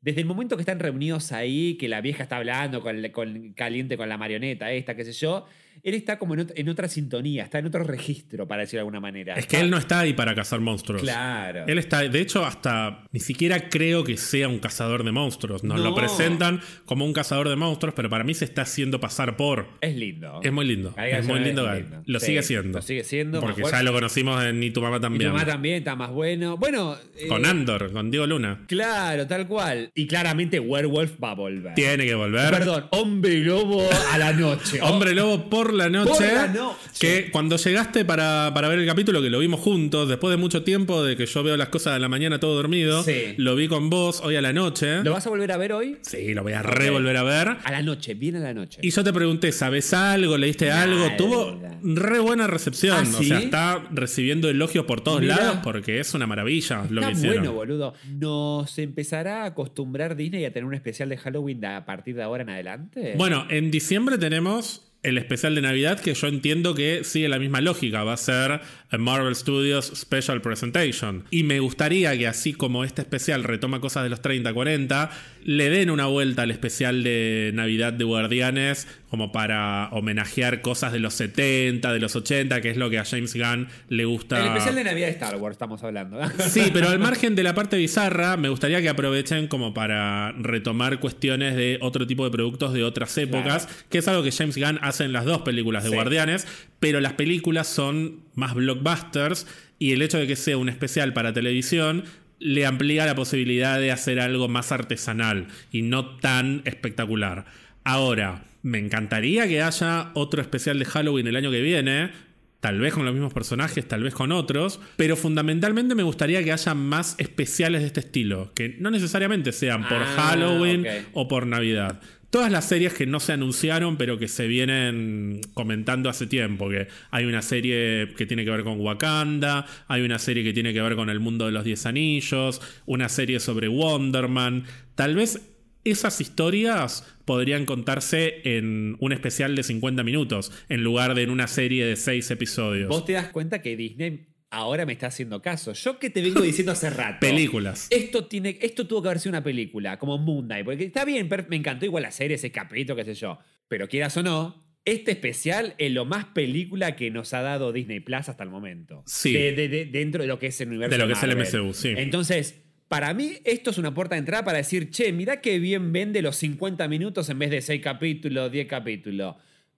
Desde el momento que están reunidos ahí, que la vieja está hablando con, caliente con la marioneta esta, qué sé yo, él está como en, ot- en otra sintonía, está en otro registro, para decirlo de alguna manera. Es que él no está ahí para cazar monstruos. Claro. Él está, de hecho, hasta ni siquiera creo que sea un cazador de monstruos. Nos No. lo presentan como un cazador de monstruos, pero para mí se está haciendo pasar por. Es lindo. Es muy lindo. Es muy lindo, es lindo. Lo Sí, sigue siendo. Lo sigue siendo. Porque ya lo conocimos en Ni tu mamá también. tu mamá también está más bueno. Bueno. eh, Con Andor, con Diego Luna. Claro, tal cual. Y claramente Werewolf va a volver. Tiene que volver. Perdón, hombre lobo a la noche. Hombre Lobo por la noche. Por la noche. Que cuando llegaste para, para ver el capítulo, que lo vimos juntos, después de mucho tiempo de que yo veo las cosas de la mañana todo dormido, Sí. lo vi con vos hoy a la noche. ¿Lo vas a volver a ver hoy? Sí, lo voy a revolver a ver. A la noche, bien a la noche. Y yo te pregunté, ¿sabes algo? ¿Leíste Nada. algo? Tuvo re buena recepción. ¿Ah, O sí? sea, está recibiendo elogios por todos Mirá. lados porque es una maravilla lo Está que hicieron. bueno, boludo. ¿Nos empezará a acostumbrar Disney a tener un especial de Halloween a partir de ahora en adelante? Bueno, en diciembre tenemos el especial de Navidad que yo entiendo que sigue la misma lógica. Va a ser Marvel Studios Special Presentation. Y me gustaría que así como este especial retoma cosas de los 30, 40, le den una vuelta al especial de Navidad de Guardianes como para homenajear cosas de los 70, de los 80, que es lo que a James Gunn le gusta. El especial de Navidad de Star Wars estamos hablando. Sí, pero al margen de la parte bizarra, me gustaría que aprovechen como para retomar cuestiones de otro tipo de productos de otras épocas, que es algo que James Gunn hace en las dos películas de Sí. Guardianes, pero las películas son más blockbusters y el hecho de que sea un especial para televisión le amplía la posibilidad de hacer algo más artesanal y no tan espectacular. Ahora, me encantaría que haya otro especial de Halloween el año que viene. tal vez con los mismos personajes, tal vez con otros, pero fundamentalmente me gustaría que haya más especiales de este estilo, que no necesariamente sean por Ah, Halloween o por Navidad. Todas las series que no se anunciaron, pero que se vienen comentando hace tiempo. Que hay una serie que tiene que ver con Wakanda, hay una serie que tiene que ver con el mundo de los Diez Anillos, una serie sobre Wonderman. Tal vez esas historias podrían contarse en un especial de 50 minutos, en lugar de en una serie de 6 episodios. Vos te das cuenta que Disney ahora me está haciendo caso. Yo que te vengo diciendo hace rato. Películas. Esto, tiene, esto tuvo que haber sido una película, como Moon Knight. Porque está bien, me encantó igual la serie, ese capítulo, qué sé yo. Pero quieras o no, este especial es lo más película que nos ha dado Disney Plus hasta el momento. Sí. De- de- de- dentro de lo que es el universo De lo que es el. MCU, sí. Entonces, para mí, esto es una puerta de entrada para decir, che, mirá qué bien vende los 50 minutos en vez de 6 capítulos, 10 capítulos.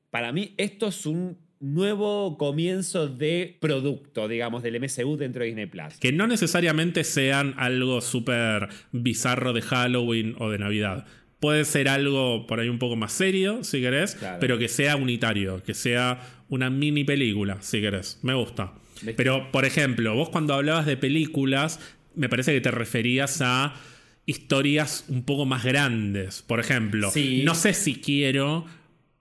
Para mí, esto es un nuevo comienzo de producto, digamos, del MCU dentro de Disney Plus. Que no necesariamente sean algo súper bizarro de Halloween o de Navidad. Puede ser algo por ahí un poco más serio, si querés, Claro. pero que sea unitario, que sea una mini película, si querés. Me gusta. Pero, por ejemplo, vos cuando hablabas de películas, me parece que te referías a historias un poco más grandes. Por ejemplo, Sí. no sé si quiero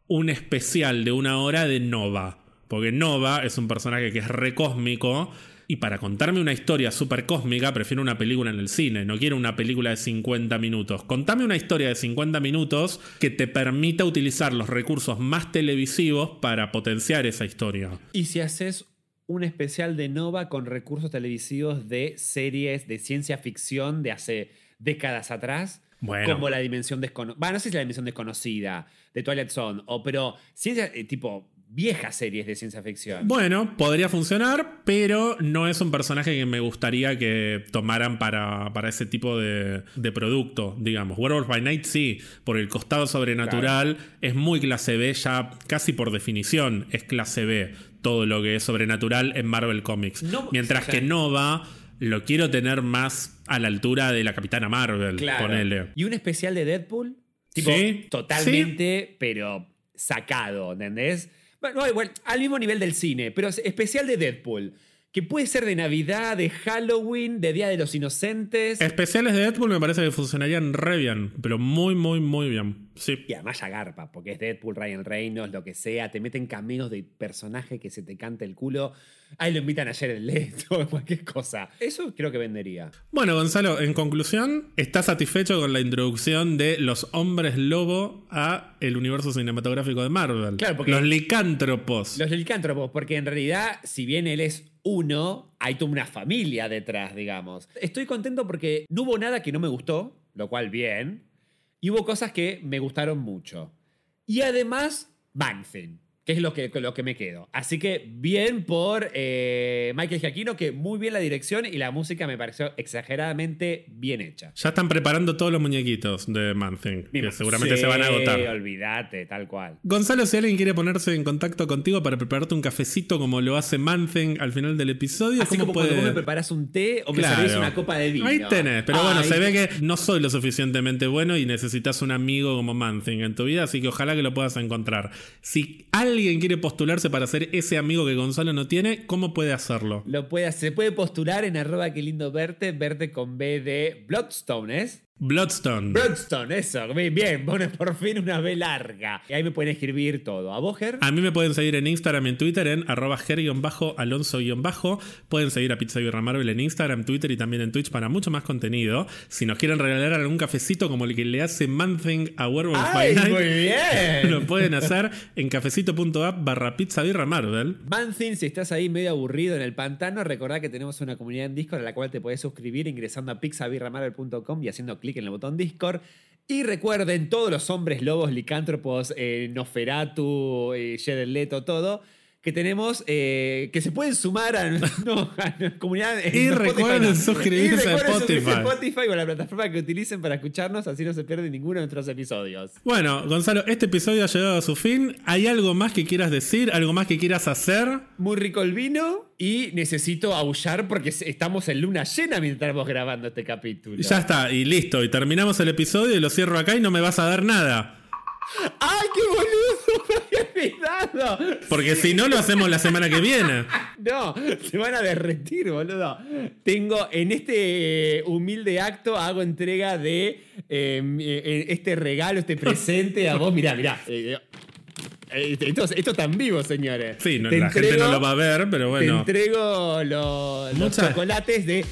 un especial de una hora de Nova. Porque Nova es un personaje que es recósmico. Y para contarme una historia súper cósmica, prefiero una película en el cine. No quiero una película de 50 minutos. Contame una historia de 50 minutos que te permita utilizar los recursos más televisivos para potenciar esa historia. Y si haces un especial de Nova con recursos televisivos de series de ciencia ficción de hace décadas atrás, Bueno. como La Dimensión Desconocida, no sé si La Dimensión Desconocida, de Twilight Zone, o pero ciencia, eh, tipo viejas series de ciencia ficción. Bueno, podría funcionar, pero no es un personaje que me gustaría que tomaran para, para ese tipo de, de producto, digamos. Werewolf by Night sí, por el costado sobrenatural es muy clase B, ya casi por definición es clase B todo lo que es sobrenatural en Marvel Comics. No, Mientras que Nova lo quiero tener más a la altura de la Capitana Marvel, Claro. ponele. Y un especial de Deadpool, tipo, Sí, totalmente, pero sacado, ¿entendés? Bueno, igual, al mismo nivel del cine, pero es especial de Deadpool, que puede ser de Navidad, de Halloween, de Día de los Inocentes. Especiales de Deadpool me parece que funcionarían re bien, pero muy, muy, muy bien. Sí. Y además ya garpa, porque es Deadpool, Ryan Reynolds, lo que sea, te meten cameos de personaje que se te canta el culo. Ahí lo invitan ayer el Leto, cualquier cosa. Eso creo que vendería. Bueno, Gonzalo, en conclusión, ¿estás satisfecho con la introducción de los hombres lobo a el universo cinematográfico de Marvel? Claro, porque- los licántropos. Los licántropos, porque en realidad, si bien él es uno, hay toda una familia detrás, digamos. Estoy contento porque no hubo nada que no me gustó, lo cual bien, y hubo cosas que me gustaron mucho. Y además, Banfield, que es lo que, lo que me quedo. Así que bien por eh, Michael Giacchino, que muy bien la dirección y la música me pareció exageradamente bien hecha. Ya están preparando todos los muñequitos de Man-Thing, que Mismo. seguramente Sí, se van a agotar. olvídate, tal cual. Gonzalo, si alguien quiere ponerse en contacto contigo para prepararte un cafecito como lo hace Man-Thing al final del episodio, Así ¿cómo como puede...? cuando vos me preparás un té o me Claro. servís una copa de vino. Ahí tenés, pero bueno, se ve que no soy lo suficientemente bueno y necesitas un amigo como Manthing en tu vida, así que ojalá que lo puedas encontrar. Si alguien quiere postularse para ser ese amigo que Gonzalo no tiene, ¿cómo puede hacerlo? Lo puede, se puede postular en arroba que lindo verte, verte con B de Bloodstone. Bloodstone. Bloodstone, eso, bien, bien, bueno, por fin una B larga. Y ahí me pueden escribir todo. ¿A vos, Ger? A mí me pueden seguir en Instagram y en Twitter en arroba ger-alonso-bajo. Pueden seguir a Pizza Birra Marvel en Instagram, Twitter y también en Twitch para mucho más contenido. Si nos quieren regalar algún cafecito como el que le hace Manthing a Werewolf by ¡Ay, Night, muy bien! lo pueden hacer en cafecito.app barra Pizza Birra Marvel. Manzin, si estás ahí medio aburrido en el pantano, recordá que tenemos una comunidad en Discord a la cual te podés suscribir ingresando a pixabirramarvel.com y haciendo clic en el botón Discord. Y recuerden, todos los hombres lobos, licántropos, eh, Noferatu, eh, todo, que tenemos, eh, que se pueden sumar a, no, a la comunidad. Y Spotify, recuerden suscribirse a suscribirse a Spotify. Spotify o a la plataforma que utilicen para escucharnos, así no se pierden ninguno de nuestros episodios. Bueno, Gonzalo, este episodio ha llegado a su fin. ¿Hay algo más que quieras decir? ¿Algo más que quieras hacer? Muy rico el vino y necesito aullar porque estamos en luna llena mientras estamos grabando este capítulo. Ya está, y listo. Y terminamos el episodio y lo cierro acá y no me vas a dar nada. ¡Ay, qué boludo! olvidado. Porque si no, lo hacemos la semana que viene. No, se van a derretir, boludo. Tengo, en este humilde acto, hago entrega de eh, eh, este regalo, este presente a vos. Mirá, mirá. Eh, esto, esto está en vivo, señores. Sí, no, la gente no lo va a ver, pero bueno. Te entrego los chocolates de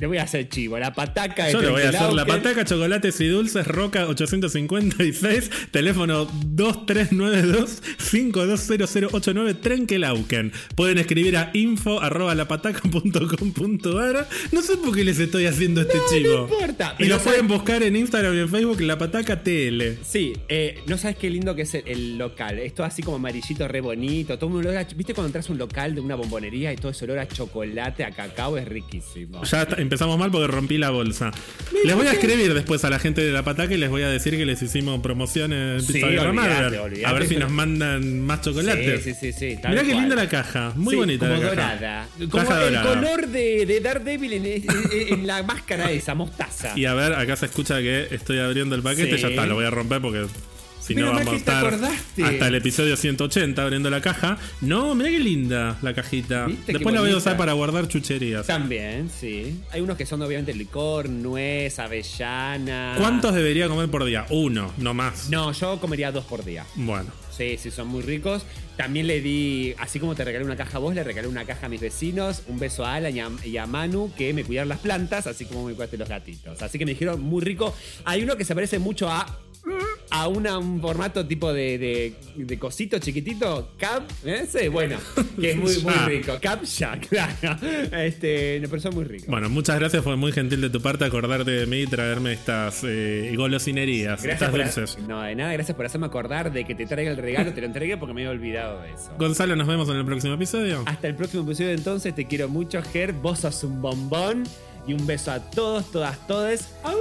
le voy a hacer chivo. La pataca de Yo le voy a hacer la pataca, chocolates y dulces, Roca 856, teléfono 2392-520089, Trenkelauken. Pueden escribir a info arroba lapataca.com.ar. No sé por qué les estoy haciendo este chivo. No importa. Y lo pueden buscar en Instagram y en Facebook, La Pataca TL. Sí, eh, no sabes qué lindo que es el, local. Esto así como amarillito, re bonito. Todo un olor ¿Viste cuando entras a un local de una bombonería y todo ese olor a chocolate, a cacao? Es riquísimo. Ya está, empezamos mal porque rompí la bolsa. Les voy a escribir después a la gente de la pataca y les voy a decir que les hicimos promociones sí, A ver si nos mandan más chocolates. Sí, sí, sí. Mirá qué linda la caja. Muy bonita como la dorada. Como el color de, de Daredevil en, en, la máscara esa, mostaza. Y a ver, acá se escucha que estoy abriendo el paquete. Ya está, lo voy a romper porque si no, vamos a estar hasta el episodio 180 abriendo la caja. No, mira qué linda la cajita. Después la voy a usar para guardar chucherías. También, sí. Hay unos que son obviamente licor, nuez, avellana. ¿Cuántos debería comer por día? Uno, no más. No, yo comería dos por día. Bueno. Sí, sí, son muy ricos. También le di, así como te regalé una caja a vos, le regalé una caja a mis vecinos. Un beso a Alan y a, Manu, que me cuidaron las plantas, así como me cuidaste los gatitos. Así que me dijeron muy rico. Hay uno que se parece mucho a a un formato tipo de, de, cosito chiquitito, Cap, ese, bueno, que es muy, muy rico. Cap Shack, claro. Este, pero son muy ricos. Bueno, muchas gracias, fue muy gentil de tu parte acordarte de mí y traerme estas eh, golosinerías, estas dulces. no, de nada, gracias por hacerme acordar de que te traiga el regalo, te lo entregué porque me había olvidado de eso. Gonzalo, nos vemos en el próximo episodio. Hasta el próximo episodio entonces, te quiero mucho, Ger, vos sos un bombón y un beso a todos, todas, todes. ¡Au!